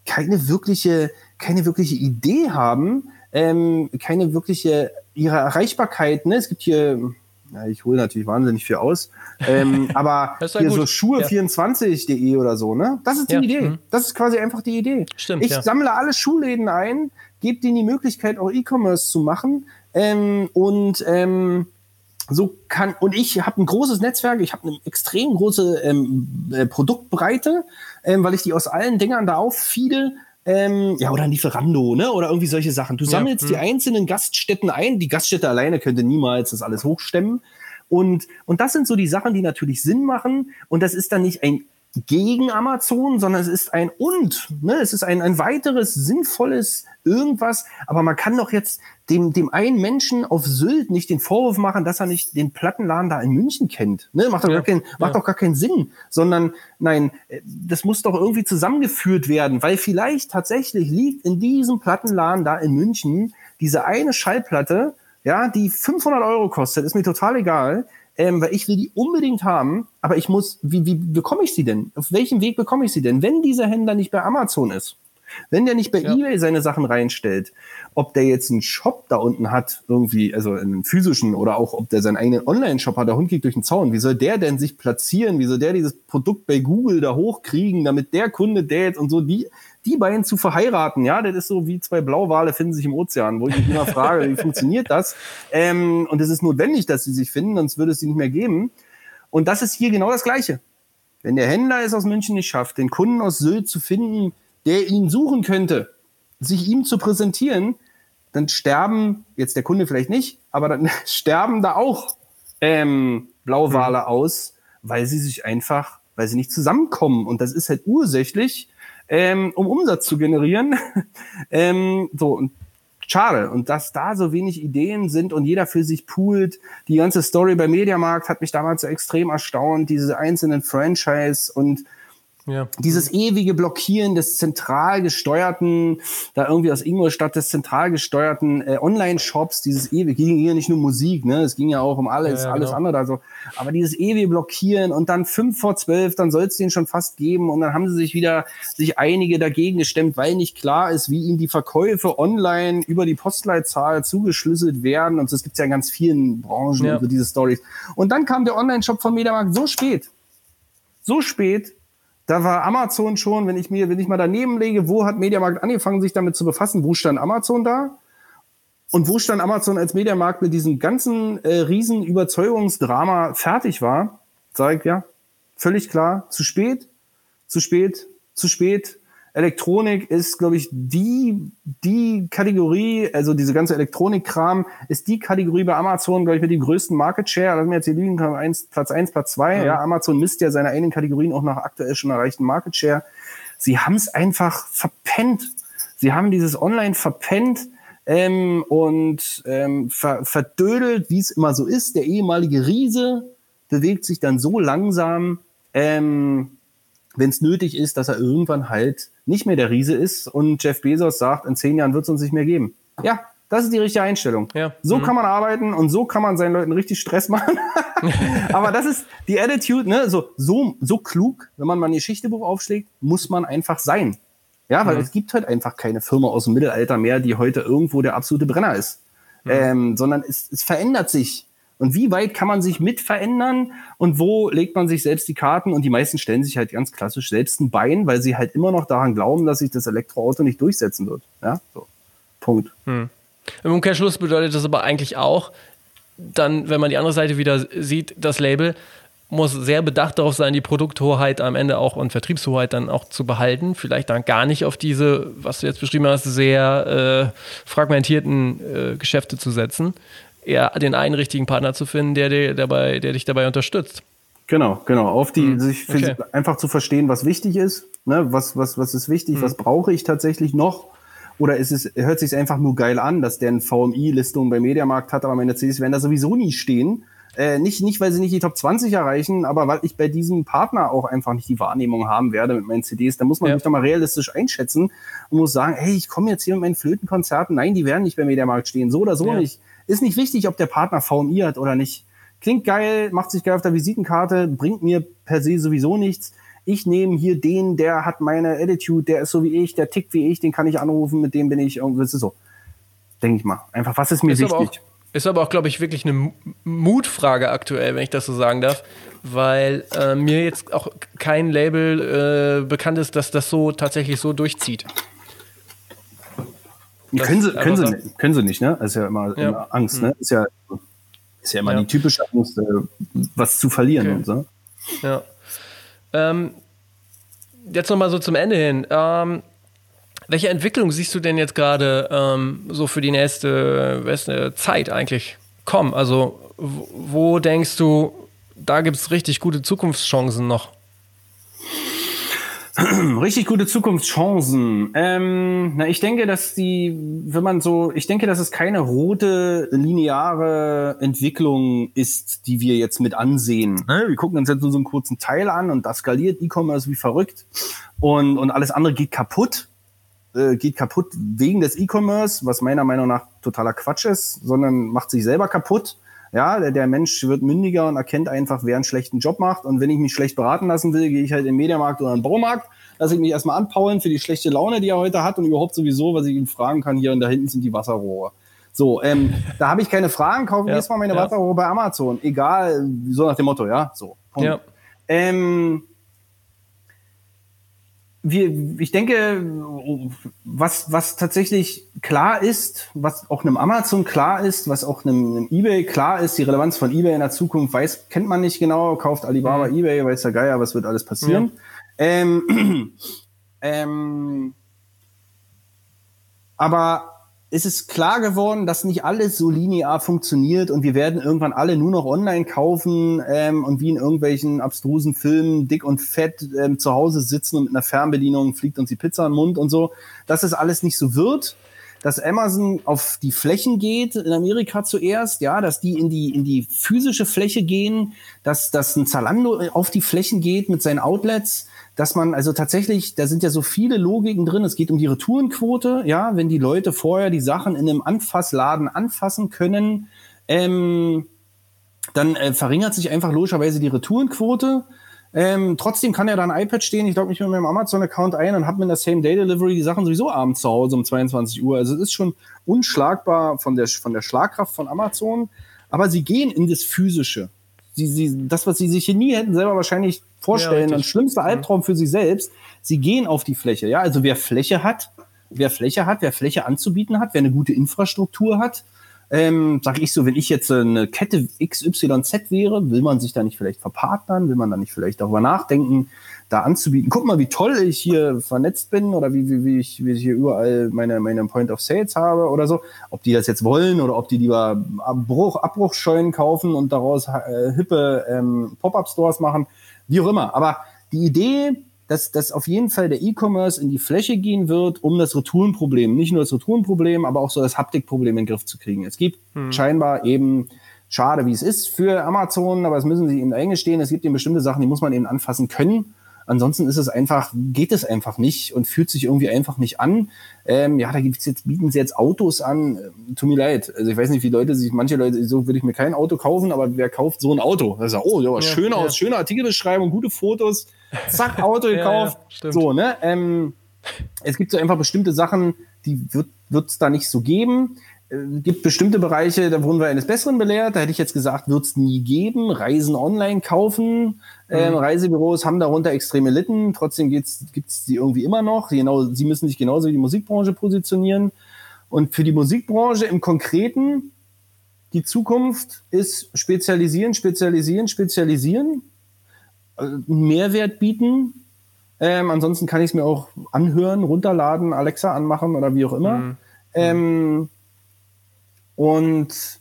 keine wirkliche, keine wirkliche Idee haben, ähm, keine wirkliche ihre Erreichbarkeit, ne? Es gibt hier, ja, ich hole natürlich wahnsinnig viel aus, ähm, [LAUGHS] aber
ja
hier
gut.
so Schuhe24.de oder so, ne? Das ist die
Ja,
Idee.
mhm.
Das ist quasi einfach die Idee.
Stimmt,
ich
ja.
sammle alle Schuhläden ein, gebe denen die Möglichkeit, auch E-Commerce zu machen. Ähm, und ähm, so kann und ich habe ein großes Netzwerk, ich habe eine extrem große ähm, äh, Produktbreite, ähm, weil ich die aus allen Dingern da auffiede. Ähm, ja, oder ein Lieferando, ne? Oder irgendwie solche Sachen. Du sammelst
hm.
die einzelnen Gaststätten ein. Die Gaststätte alleine könnte niemals das alles hochstemmen. Und, und das sind so die Sachen, die natürlich Sinn machen. Und das ist dann nicht ein gegen Amazon, sondern es ist ein und. Ne? Es ist ein, ein weiteres sinnvolles irgendwas. Aber man kann doch jetzt dem, dem einen Menschen auf Sylt nicht den Vorwurf machen, dass er nicht den Plattenladen da in München kennt. Ne? Macht, doch
Ja,
gar keinen, macht
ja.
doch gar keinen Sinn. Sondern nein, das muss doch irgendwie zusammengeführt werden, weil vielleicht tatsächlich liegt in diesem Plattenladen da in München diese eine Schallplatte, ja, die 500 Euro kostet, ist mir total egal, ähm, weil ich will die unbedingt haben, aber ich muss, wie, wie bekomme ich sie denn? Auf welchem Weg bekomme ich sie denn? Wenn dieser Händler nicht bei Amazon ist, wenn der nicht bei
Ja.
eBay seine Sachen reinstellt, ob der jetzt einen Shop da unten hat, irgendwie, also einen physischen oder auch ob der seinen eigenen Online-Shop hat, der Hund geht durch den Zaun, wie soll der denn sich platzieren? Wie soll der dieses Produkt bei Google da hochkriegen, damit der Kunde, der jetzt und so, die, die beiden zu verheiraten, ja, das ist so wie zwei Blauwale finden sich im Ozean, wo ich mich immer frage, wie [LAUGHS] funktioniert das? Ähm, und es ist notwendig, dass sie sich finden, sonst würde es sie nicht mehr geben. Und das ist hier genau das Gleiche. Wenn der Händler es aus München nicht schafft, den Kunden aus Sylt zu finden, der ihn suchen könnte, sich ihm zu präsentieren, dann sterben, jetzt der Kunde vielleicht nicht, aber dann [LAUGHS] sterben da auch ähm, Blauwale aus, weil sie sich einfach, weil sie nicht zusammenkommen. Und das ist halt ursächlich, ähm, um Umsatz zu generieren. [LAUGHS] ähm, so, und schade. Und dass da so wenig Ideen sind und jeder für sich poolt. Die ganze Story bei Mediamarkt hat mich damals so extrem erstaunt, diese einzelnen Franchise und
Ja.
dieses ewige Blockieren des zentral gesteuerten, da irgendwie aus Ingolstadt des zentral gesteuerten äh, Online-Shops, dieses ewig, ging ja nicht nur Musik, ne, es ging ja auch um alles,
Ja, ja,
alles
genau.
andere, also, aber dieses ewige Blockieren und dann fünf vor zwölf, dann soll es den schon fast geben und dann haben sie sich wieder, sich einige dagegen gestemmt, weil nicht klar ist, wie ihnen die Verkäufe online über die Postleitzahl zugeschlüsselt werden und das gibt's ja in ganz vielen Branchen,
Ja.
so diese Stories. Und dann kam der Online-Shop von Mediamarkt so spät, so spät, da war Amazon schon, wenn ich mir, wenn ich mal daneben lege, wo hat Mediamarkt angefangen, sich damit zu befassen? Wo stand Amazon da? Und wo stand Amazon als Mediamarkt mit diesem ganzen äh, riesen Überzeugungsdrama fertig war? Sag ich, ja, völlig klar, zu spät, zu spät, zu spät. Elektronik ist, glaube ich, die, die Kategorie, also diese ganze Elektronikkram, ist die Kategorie bei Amazon, glaube ich, mit dem größten Market Share. Lass mir jetzt hier kann eins, Platz eins, Platz zwei. Ja, Amazon misst ja seine eigenen Kategorien auch nach aktuell schon erreichten Market Share. Sie haben es einfach verpennt. Sie haben dieses Online verpennt ähm, und ähm, ver verdödelt, wie es immer so ist. Der ehemalige Riese bewegt sich dann so langsam, ähm, wenn es nötig ist, dass er irgendwann halt nicht mehr der Riese ist und Jeff Bezos sagt, in zehn Jahren wird es uns nicht mehr geben. Ja, das ist die richtige Einstellung.
Ja.
So kann man arbeiten und so kann man seinen Leuten richtig Stress machen. [LAUGHS] Aber das ist die Attitude, ne? So, so, so klug, wenn man mal ein Geschichtebuch aufschlägt, muss man einfach sein. Ja, weil es gibt halt einfach keine Firma aus dem Mittelalter mehr, die heute irgendwo der absolute Brenner ist. Ähm, sondern es, es verändert sich. Und wie weit kann man sich mit verändern und wo legt man sich selbst die Karten? Und die meisten stellen sich halt ganz klassisch selbst ein Bein, weil sie halt immer noch daran glauben, dass sich das Elektroauto nicht durchsetzen wird. Ja, so. Punkt.
Im Umkehrschluss bedeutet das aber eigentlich auch, dann, wenn man die andere Seite wieder sieht, das Label muss sehr bedacht darauf sein, die Produkthoheit am Ende auch und Vertriebshoheit dann auch zu behalten. Vielleicht dann gar nicht auf diese, was du jetzt beschrieben hast, sehr äh, fragmentierten äh, Geschäfte zu setzen. Eher den einen richtigen Partner zu finden, der, dir dabei, der dich dabei unterstützt.
Genau, genau. Auf die, sich für,
okay.
einfach zu verstehen, was wichtig ist, ne? was, was, was ist wichtig, was brauche ich tatsächlich noch? Oder ist es, hört sich einfach nur geil an, dass der eine VMI-Listung bei Mediamarkt hat, aber meine CDs werden da sowieso nie stehen. Äh, nicht, nicht, weil sie nicht die Top 20 erreichen, aber weil ich bei diesem Partner auch einfach nicht die Wahrnehmung haben werde mit meinen CDs. Da muss man
Ja.
sich doch mal realistisch einschätzen und muss sagen, hey, ich komme jetzt hier mit meinen Flötenkonzerten. Nein, die werden nicht bei Mediamarkt stehen. So oder so
Ja.
nicht. Ist nicht wichtig, ob der Partner VMI hat oder nicht. Klingt geil, macht sich geil auf der Visitenkarte, bringt mir per se sowieso nichts. Ich nehme hier den, der hat meine Attitude, der ist so wie ich, der tickt wie ich, den kann ich anrufen, mit dem bin ich irgendwie, so. Denke ich mal. Einfach, was ist mir
Ist aber
wichtig?
Ist aber auch, glaube ich, wirklich eine Mutfrage aktuell, wenn ich das so sagen darf, weil äh, mir jetzt auch kein Label äh, bekannt ist, dass das so tatsächlich so durchzieht.
Das können sie, können, sie, nicht, können sie nicht, ne? Das ist ja immer, ja. immer Angst, ne? Hm. Ist ja, ist ja immer ja. die typische Angst, äh, was zu verlieren okay. und so.
Ja. Ähm, jetzt nochmal so zum Ende hin. Ähm, welche Entwicklung siehst du denn jetzt gerade ähm, so für die nächste, nächste Zeit eigentlich kommen? Also, wo denkst du, da gibt es richtig gute Zukunftschancen noch? [CLEARS THROAT]
Richtig gute Zukunftschancen. Ähm, na, ich denke, dass die, wenn man so, ich denke, dass es keine rote, lineare Entwicklung ist, die wir jetzt mit ansehen. Wir gucken uns jetzt nur so einen kurzen Teil an und das skaliert E-Commerce wie verrückt und, und alles andere geht kaputt. Äh, geht kaputt wegen des E-Commerce, was meiner Meinung nach totaler Quatsch ist, sondern macht sich selber kaputt. Ja, der, der Mensch wird mündiger und erkennt einfach, wer einen schlechten Job macht. Und wenn ich mich schlecht beraten lassen will, gehe ich halt in den Mediamarkt oder in den Baumarkt, lasse ich mich erstmal anpaulen für die schlechte Laune, die er heute hat und überhaupt sowieso, was ich ihm fragen kann, hier und da hinten sind die Wasserrohre. So, ähm, da habe ich keine Fragen, kaufe ja, jetzt mal meine ja. Wasserrohre bei Amazon. Egal, so nach dem Motto, ja, so. Ja. Ähm, wir, ich denke, was, was tatsächlich klar ist, was auch einem Amazon klar ist, was auch einem, einem, eBay klar ist, die Relevanz von eBay in der Zukunft weiß, kennt man nicht genau, kauft Alibaba mhm. eBay, weiß der Geier, was wird alles passieren. Ja. Ähm, [CLEARS THROAT] ähm, aber ist es klar geworden, dass nicht alles so linear funktioniert und wir werden irgendwann alle nur noch online kaufen ähm, und wie in irgendwelchen abstrusen Filmen dick und fett ähm, zu Hause sitzen und mit einer Fernbedienung fliegt uns die Pizza im Mund und so, dass es alles nicht so wird dass Amazon auf die Flächen geht, in Amerika zuerst, ja, dass die in die, in die physische Fläche gehen, dass, dass ein Zalando auf die Flächen geht mit seinen Outlets, dass man also tatsächlich, da sind ja so viele Logiken drin. Es geht um die Retourenquote, ja, wenn die Leute vorher die Sachen in einem Anfassladen anfassen können, ähm, dann äh, verringert sich einfach logischerweise die Retourenquote. Ähm, trotzdem kann ja da ein iPad stehen. Ich logge mich mit meinem Amazon-Account ein und habe mit der Same-Day-Delivery die Sachen sowieso abends zu Hause um 22 Uhr. Also es ist schon unschlagbar von der, von der Schlagkraft von Amazon. Aber sie gehen in das Physische sie, sie, das, was sie sich hier nie hätten selber wahrscheinlich vorstellen, ja, ein schlimmster mhm. Albtraum für sie selbst. Sie gehen auf die Fläche. Ja, also wer Fläche hat, wer Fläche hat, wer Fläche anzubieten hat, wer eine gute Infrastruktur hat, ähm, sag ich so, wenn ich jetzt eine Kette XYZ wäre, will man sich da nicht vielleicht verpartnern, will man da nicht vielleicht darüber nachdenken, da anzubieten. Guck mal, wie toll ich hier vernetzt bin oder wie, wie, wie, ich, wie ich hier überall meine, meine Point of Sales habe oder so. Ob die das jetzt wollen oder ob die lieber Abbruch, Abbruchscheunen kaufen und daraus äh, hippe ähm, Pop-Up-Stores machen, wie auch immer. Aber die Idee, dass, dass auf jeden Fall der E-Commerce in die Fläche gehen wird, um das Retourenproblem, nicht nur das Retourenproblem, aber auch so das Haptikproblem in den Griff zu kriegen. Es gibt hm. scheinbar eben schade, wie es ist für Amazon, aber es müssen sie eben eingestehen. Es gibt eben bestimmte Sachen, die muss man eben anfassen können. Ansonsten ist es einfach, geht es einfach nicht und fühlt sich irgendwie einfach nicht an. Ähm, ja, da gibt's jetzt, bieten sie jetzt Autos an. Ähm, tut mir leid. Also ich weiß nicht, wie Leute sich, manche Leute, so würde ich mir kein Auto kaufen, aber wer kauft so ein Auto? Das ist ja, oh, ja, ja schön ja. aus, schöne Artikelbeschreibung, gute Fotos, zack, Auto [LAUGHS] gekauft. ja, so, ne? Ähm, es gibt so einfach bestimmte Sachen, die wird es da nicht so geben. Es gibt bestimmte Bereiche, da wurden wir eines Besseren belehrt. Da hätte ich jetzt gesagt, wird es nie geben. Reisen online kaufen. Ähm, mhm. Reisebüros haben darunter extreme Litten. Trotzdem gibt es sie irgendwie immer noch. Genau, sie müssen sich genauso wie die Musikbranche positionieren. Und für die Musikbranche im Konkreten, die Zukunft ist spezialisieren, spezialisieren, spezialisieren, also Mehrwert bieten. Ähm, ansonsten kann ich es mir auch anhören, runterladen, Alexa anmachen oder wie auch immer. Mhm. Ähm, und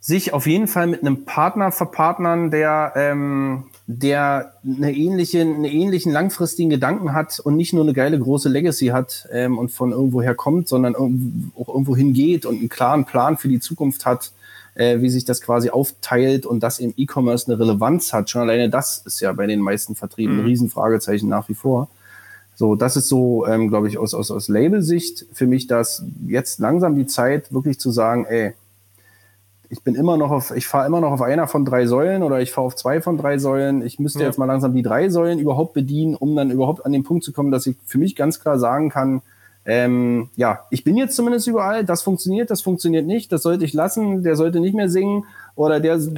sich auf jeden Fall mit einem Partner verpartnern, der, ähm, der eine ähnliche, einen ähnlichen langfristigen Gedanken hat und nicht nur eine geile große Legacy hat ähm, und von irgendwoher kommt, sondern auch irgendwo hingeht und einen klaren Plan für die Zukunft hat, äh, wie sich das quasi aufteilt und das im E-Commerce eine Relevanz hat. Schon alleine das ist ja bei den meisten Vertrieben mhm. ein Riesenfragezeichen nach wie vor. So, das ist so, ähm, glaube ich, aus, aus, aus Labelsicht für mich, dass jetzt langsam die Zeit wirklich zu sagen, ey, ich bin immer noch auf, ich fahre immer noch auf einer von drei Säulen oder ich fahre auf zwei von drei Säulen. Ich müsste ja. jetzt mal langsam die drei Säulen überhaupt bedienen, um dann überhaupt an den Punkt zu kommen, dass ich für mich ganz klar sagen kann, ähm, ja, ich bin jetzt zumindest überall, das funktioniert, das funktioniert nicht, das sollte ich lassen, der sollte nicht mehr singen oder der so.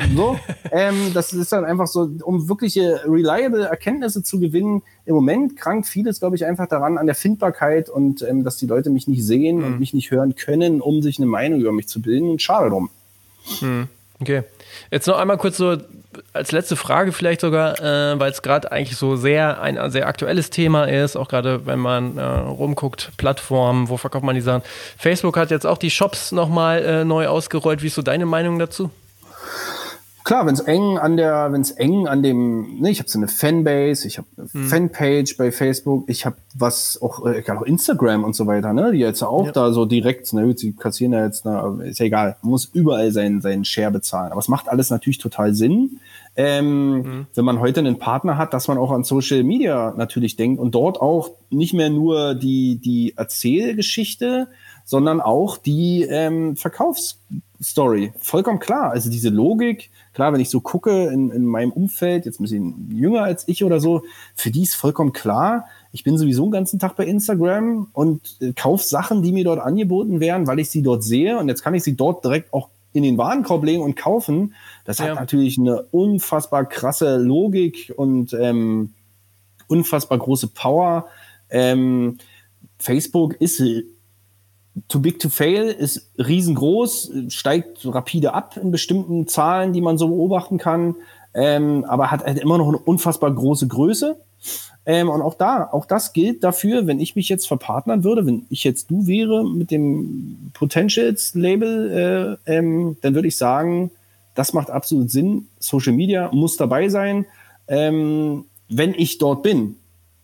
[LAUGHS] ähm, das ist dann einfach so, um wirkliche reliable Erkenntnisse zu gewinnen. Im Moment krankt vieles, glaube ich, einfach daran an der Findbarkeit und ähm, dass die Leute mich nicht sehen mhm. und mich nicht hören können, um sich eine Meinung über mich zu bilden. Und schade drum.
Mhm. Okay. Jetzt noch einmal kurz so als letzte Frage vielleicht sogar, äh, weil es gerade eigentlich so sehr ein sehr aktuelles Thema ist, auch gerade wenn man äh, rumguckt, Plattformen, wo verkauft man die Sachen. Facebook hat jetzt auch die Shops nochmal äh, neu ausgerollt. Wie ist so deine Meinung dazu?
Klar, wenn es eng an der, wenn es eng an dem, ne, ich habe so eine Fanbase, ich habe eine hm. Fanpage bei Facebook, ich habe was auch, äh, auch Instagram und so weiter, ne, die jetzt auch ja. da so direkt, ne, sie kassieren ja jetzt, ne, ist ja egal, man muss überall seinen seinen Share bezahlen, aber es macht alles natürlich total Sinn. Ähm, mhm. Wenn man heute einen Partner hat, dass man auch an Social Media natürlich denkt und dort auch nicht mehr nur die, die Erzählgeschichte, sondern auch die ähm, Verkaufsstory. Vollkommen klar. Also diese Logik, klar, wenn ich so gucke in, in meinem Umfeld, jetzt ein bisschen jünger als ich oder so, für die ist vollkommen klar, ich bin sowieso den ganzen Tag bei Instagram und äh, kaufe Sachen, die mir dort angeboten werden, weil ich sie dort sehe und jetzt kann ich sie dort direkt auch in den Warenkorb legen und kaufen. Das ja. hat natürlich eine unfassbar krasse Logik und ähm, unfassbar große Power. Ähm, Facebook ist Too Big to Fail ist riesengroß, steigt rapide ab in bestimmten Zahlen, die man so beobachten kann, ähm, aber hat halt immer noch eine unfassbar große Größe. Ähm, und auch da, auch das gilt dafür, wenn ich mich jetzt verpartnern würde, wenn ich jetzt du wäre mit dem Potentials Label, äh, ähm, dann würde ich sagen, das macht absolut Sinn. Social Media muss dabei sein, ähm, wenn ich dort bin,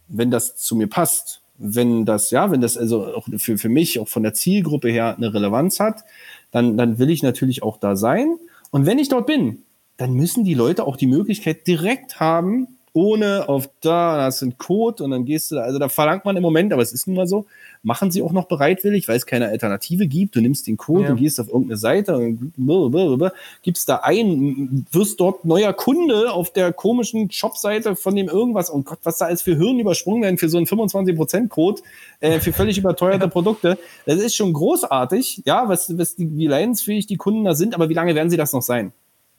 wenn das zu mir passt wenn das, ja, wenn das also auch für, für mich, auch von der Zielgruppe her eine Relevanz hat, dann, dann will ich natürlich auch da sein. Und wenn ich dort bin, dann müssen die Leute auch die Möglichkeit direkt haben, ohne auf da, da ist ein Code und dann gehst du da, also da verlangt man im Moment, aber es ist nun mal so, machen sie auch noch bereitwillig, weil es keine Alternative gibt. Du nimmst den Code, ja. du gehst auf irgendeine Seite und blablabla, gibst da ein, wirst dort neuer Kunde auf der komischen Shopseite von dem irgendwas. Und Gott, was da alles für Hirn übersprungen werden für so einen 25%-Code äh, für völlig überteuerte [LAUGHS] Produkte. Das ist schon großartig, ja, was, was die, wie leidensfähig die Kunden da sind, aber wie lange werden sie das noch sein?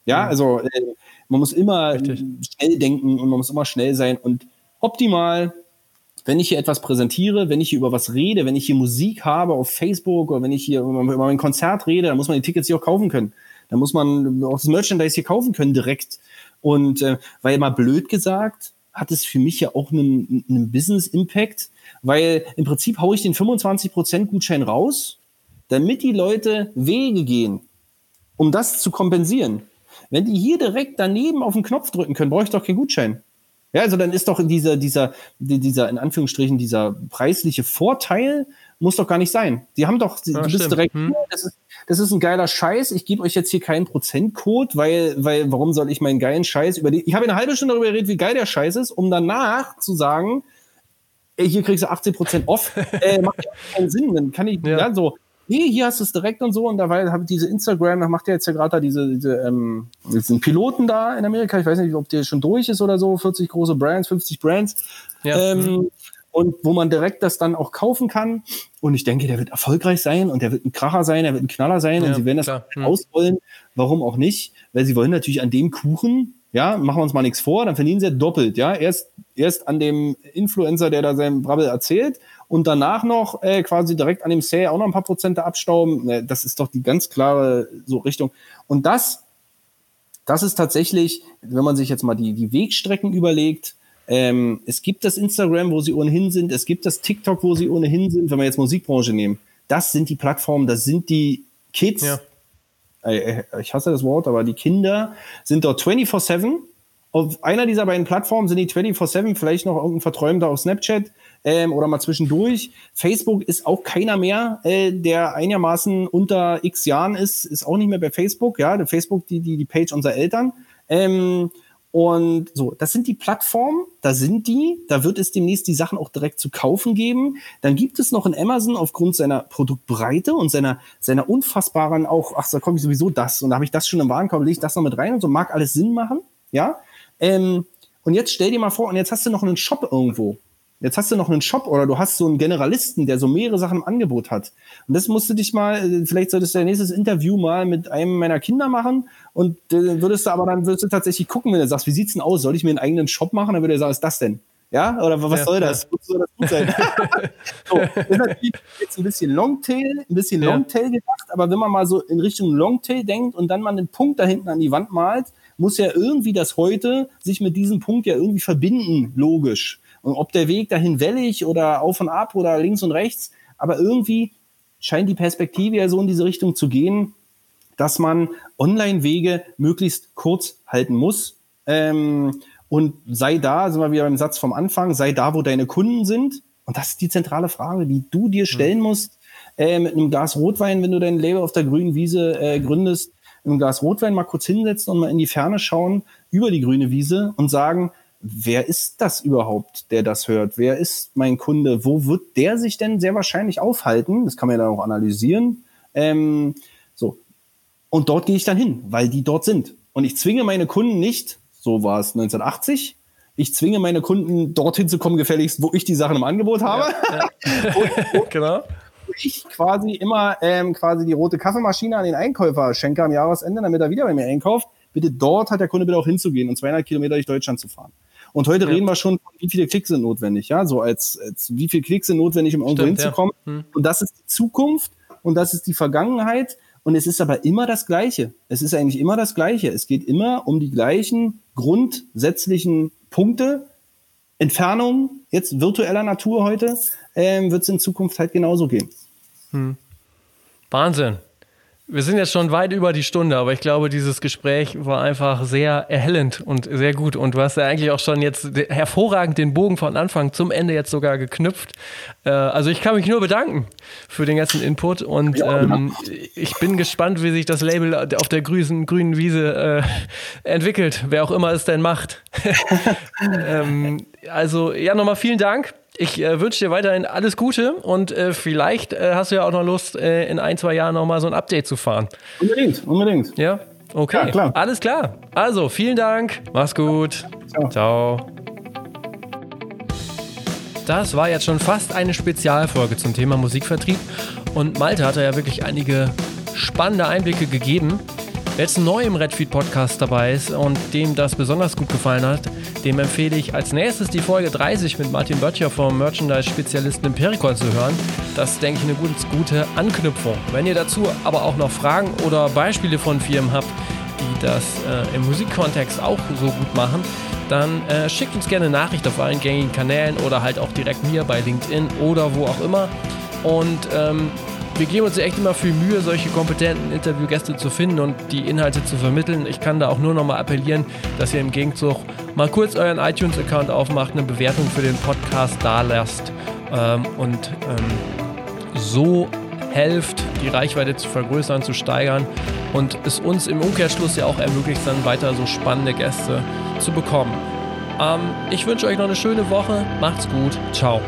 Ja, also äh, man muss immer Richtig. schnell denken und man muss immer schnell sein und optimal, wenn ich hier etwas präsentiere, wenn ich hier über was rede, wenn ich hier Musik habe auf Facebook oder wenn ich hier über mein Konzert rede, dann muss man die Tickets hier auch kaufen können. Dann muss man auch das Merchandise hier kaufen können direkt. Und äh, weil mal blöd gesagt, hat es für mich ja auch einen, einen Business-Impact, weil im Prinzip haue ich den 25% Gutschein raus, damit die Leute Wege gehen, um das zu kompensieren. Wenn die hier direkt daneben auf den Knopf drücken können, brauche ich doch keinen Gutschein. Ja, also dann ist doch dieser, dieser, dieser, in Anführungsstrichen, dieser preisliche Vorteil muss doch gar nicht sein. Die haben doch, ja, du bist direkt, hm. das, ist, das ist ein geiler Scheiß, ich gebe euch jetzt hier keinen Prozentcode, weil, weil, warum soll ich meinen geilen Scheiß über die, ich habe eine halbe Stunde darüber geredet, wie geil der Scheiß ist, um danach zu sagen, ey, hier kriegst du 80 Prozent off, [LAUGHS] äh, macht ja keinen Sinn, dann kann ich, ja, ja so, nee, hier hast du es direkt und so. Und dabei habe ich diese Instagram, da macht ja jetzt ja gerade da diese, diese ähm, diesen Piloten da in Amerika. Ich weiß nicht, ob der schon durch ist oder so. 40 große Brands, 50 Brands. Ja. Ähm, mhm. und wo man direkt das dann auch kaufen kann. Und ich denke, der wird erfolgreich sein und der wird ein Kracher sein, der wird ein Knaller sein ja, und sie werden das klar. Mhm. ausrollen. Warum auch nicht? Weil sie wollen natürlich an dem Kuchen, ja, machen wir uns mal nichts vor, dann verdienen sie ja doppelt, ja. Erst, erst an dem Influencer, der da seinen Brabbel erzählt und danach noch äh, quasi direkt an dem Sale auch noch ein paar Prozente abstauben. Äh, das ist doch die ganz klare so Richtung. Und das, das ist tatsächlich, wenn man sich jetzt mal die, die Wegstrecken überlegt, ähm, es gibt das Instagram, wo sie ohnehin sind, es gibt das TikTok, wo sie ohnehin sind, wenn wir jetzt Musikbranche nehmen. Das sind die Plattformen, das sind die Kids. Ja. Äh, äh ich hasse das Wort, aber die Kinder sind dort 24-7. Auf einer dieser beiden Plattformen sind die 24-7, vielleicht noch irgendein Verträumter auf Snapchat ähm, oder mal zwischendurch. Facebook ist auch keiner mehr, äh, der einigermaßen unter x Jahren ist, ist auch nicht mehr bei Facebook. Ja, Facebook, die, die, die Page unserer Eltern. Ähm, und so, das sind die Plattformen, da sind die, da wird es demnächst die Sachen auch direkt zu kaufen geben. Dann gibt es noch in Amazon aufgrund seiner Produktbreite und seiner, seiner unfassbaren auch, ach, da komme ich sowieso das und da habe ich das schon im Warenkorb, lege ich das noch mit rein und so, mag alles Sinn machen, ja. Ähm, und jetzt stell dir mal vor, und jetzt hast du noch einen Shop irgendwo Jetzt hast du noch einen Shop oder du hast so einen Generalisten, der so mehrere Sachen im Angebot hat. Und das musst du dich mal, äh, vielleicht solltest du dein nächstes Interview mal mit einem meiner Kinder machen und äh, würdest du aber dann würdest du tatsächlich gucken, wenn du sagst, wie sieht's denn aus? Soll ich mir einen eigenen Shop machen? Dann würde er sagen, was ist das denn? Ja, oder was ja, soll das? Ja. Soll das gut sein? [LAUGHS] so, ist natürlich jetzt ein bisschen Longtail, ein bisschen ja. Longtail gedacht, aber wenn man mal so in Richtung Longtail denkt und dann mal einen Punkt da hinten an die Wand malt, muss ja irgendwie das heute sich mit diesem Punkt ja irgendwie verbinden, logisch. Und ob der Weg dahin wellig oder auf und ab oder links und rechts, aber irgendwie scheint die Perspektive ja so in diese Richtung zu gehen, dass man Online-Wege möglichst kurz halten muss. Ähm, und sei da, sind wir wieder beim Satz vom Anfang, sei da, wo deine Kunden sind. Und das ist die zentrale Frage, die du dir stellen musst, äh, mit einem Glas Rotwein, wenn du dein Label auf der grünen Wiese äh, gründest, mit einem Glas Rotwein mal kurz hinsetzen und mal in die Ferne schauen über die grüne Wiese und sagen, wer ist das überhaupt, der das hört? Wer ist mein Kunde? Wo wird der sich denn sehr wahrscheinlich aufhalten? Das kann man ja dann auch analysieren. Ähm, so. Und dort gehe ich dann hin, weil die dort sind. Und ich zwinge meine Kunden nicht, so war es 1980, ich zwinge meine Kunden dorthin zu kommen, gefälligst, wo ich die Sachen im Angebot habe. Ja, ja. [LAUGHS] wo, [LAUGHS] genau. Wo ich quasi immer ähm, quasi die rote Kaffeemaschine an den Einkäufer schenke am Jahresende, damit er wieder bei mir einkauft. Bitte dort hat der Kunde bitte auch hinzugehen und 200 Kilometer durch Deutschland zu fahren. Und heute ja. reden wir schon, wie viele Klicks sind notwendig, ja, so als, als wie viele Klicks sind notwendig, um irgendwo Stimmt, hinzukommen. Ja. Hm. Und das ist die Zukunft und das ist die Vergangenheit. Und es ist aber immer das Gleiche. Es ist eigentlich immer das Gleiche. Es geht immer um die gleichen grundsätzlichen Punkte. Entfernung, jetzt virtueller Natur heute, ähm, wird es in Zukunft halt genauso gehen. Hm.
Wahnsinn. Wir sind jetzt schon weit über die Stunde, aber ich glaube, dieses Gespräch war einfach sehr erhellend und sehr gut. Und du hast ja eigentlich auch schon jetzt hervorragend den Bogen von Anfang zum Ende jetzt sogar geknüpft. Äh, also ich kann mich nur bedanken für den ganzen Input und ähm, ich bin gespannt, wie sich das Label auf der grünen, grünen Wiese äh, entwickelt, wer auch immer es denn macht. [LAUGHS] ähm, also ja, nochmal vielen Dank. Ich äh, wünsche dir weiterhin alles Gute und äh, vielleicht äh, hast du ja auch noch Lust, äh, in ein, zwei Jahren nochmal so ein Update zu fahren.
Unbedingt, unbedingt.
Ja, okay. Ja, klar. Alles klar. Also, vielen Dank. Mach's gut. Ciao. Ciao. Das war jetzt schon fast eine Spezialfolge zum Thema Musikvertrieb und Malte hat ja wirklich einige spannende Einblicke gegeben. Wer jetzt neu im Redfeed Podcast dabei ist und dem das besonders gut gefallen hat, dem empfehle ich als nächstes die Folge 30 mit Martin Böttcher vom Merchandise-Spezialisten Impericol zu hören. Das denke ich, eine gute, gute Anknüpfung. Wenn ihr dazu aber auch noch Fragen oder Beispiele von Firmen habt, die das äh, im Musikkontext auch so gut machen, dann äh, schickt uns gerne Nachricht auf allen gängigen Kanälen oder halt auch direkt mir bei LinkedIn oder wo auch immer. Und ähm, wir geben uns echt immer viel Mühe, solche kompetenten Interviewgäste zu finden und die Inhalte zu vermitteln. Ich kann da auch nur nochmal appellieren, dass ihr im Gegenzug mal kurz euren iTunes-Account aufmacht, eine Bewertung für den Podcast da lasst ähm, und ähm, so helft, die Reichweite zu vergrößern, zu steigern und es uns im Umkehrschluss ja auch ermöglicht, dann weiter so spannende Gäste zu bekommen. Ähm, ich wünsche euch noch eine schöne Woche. Macht's gut. Ciao.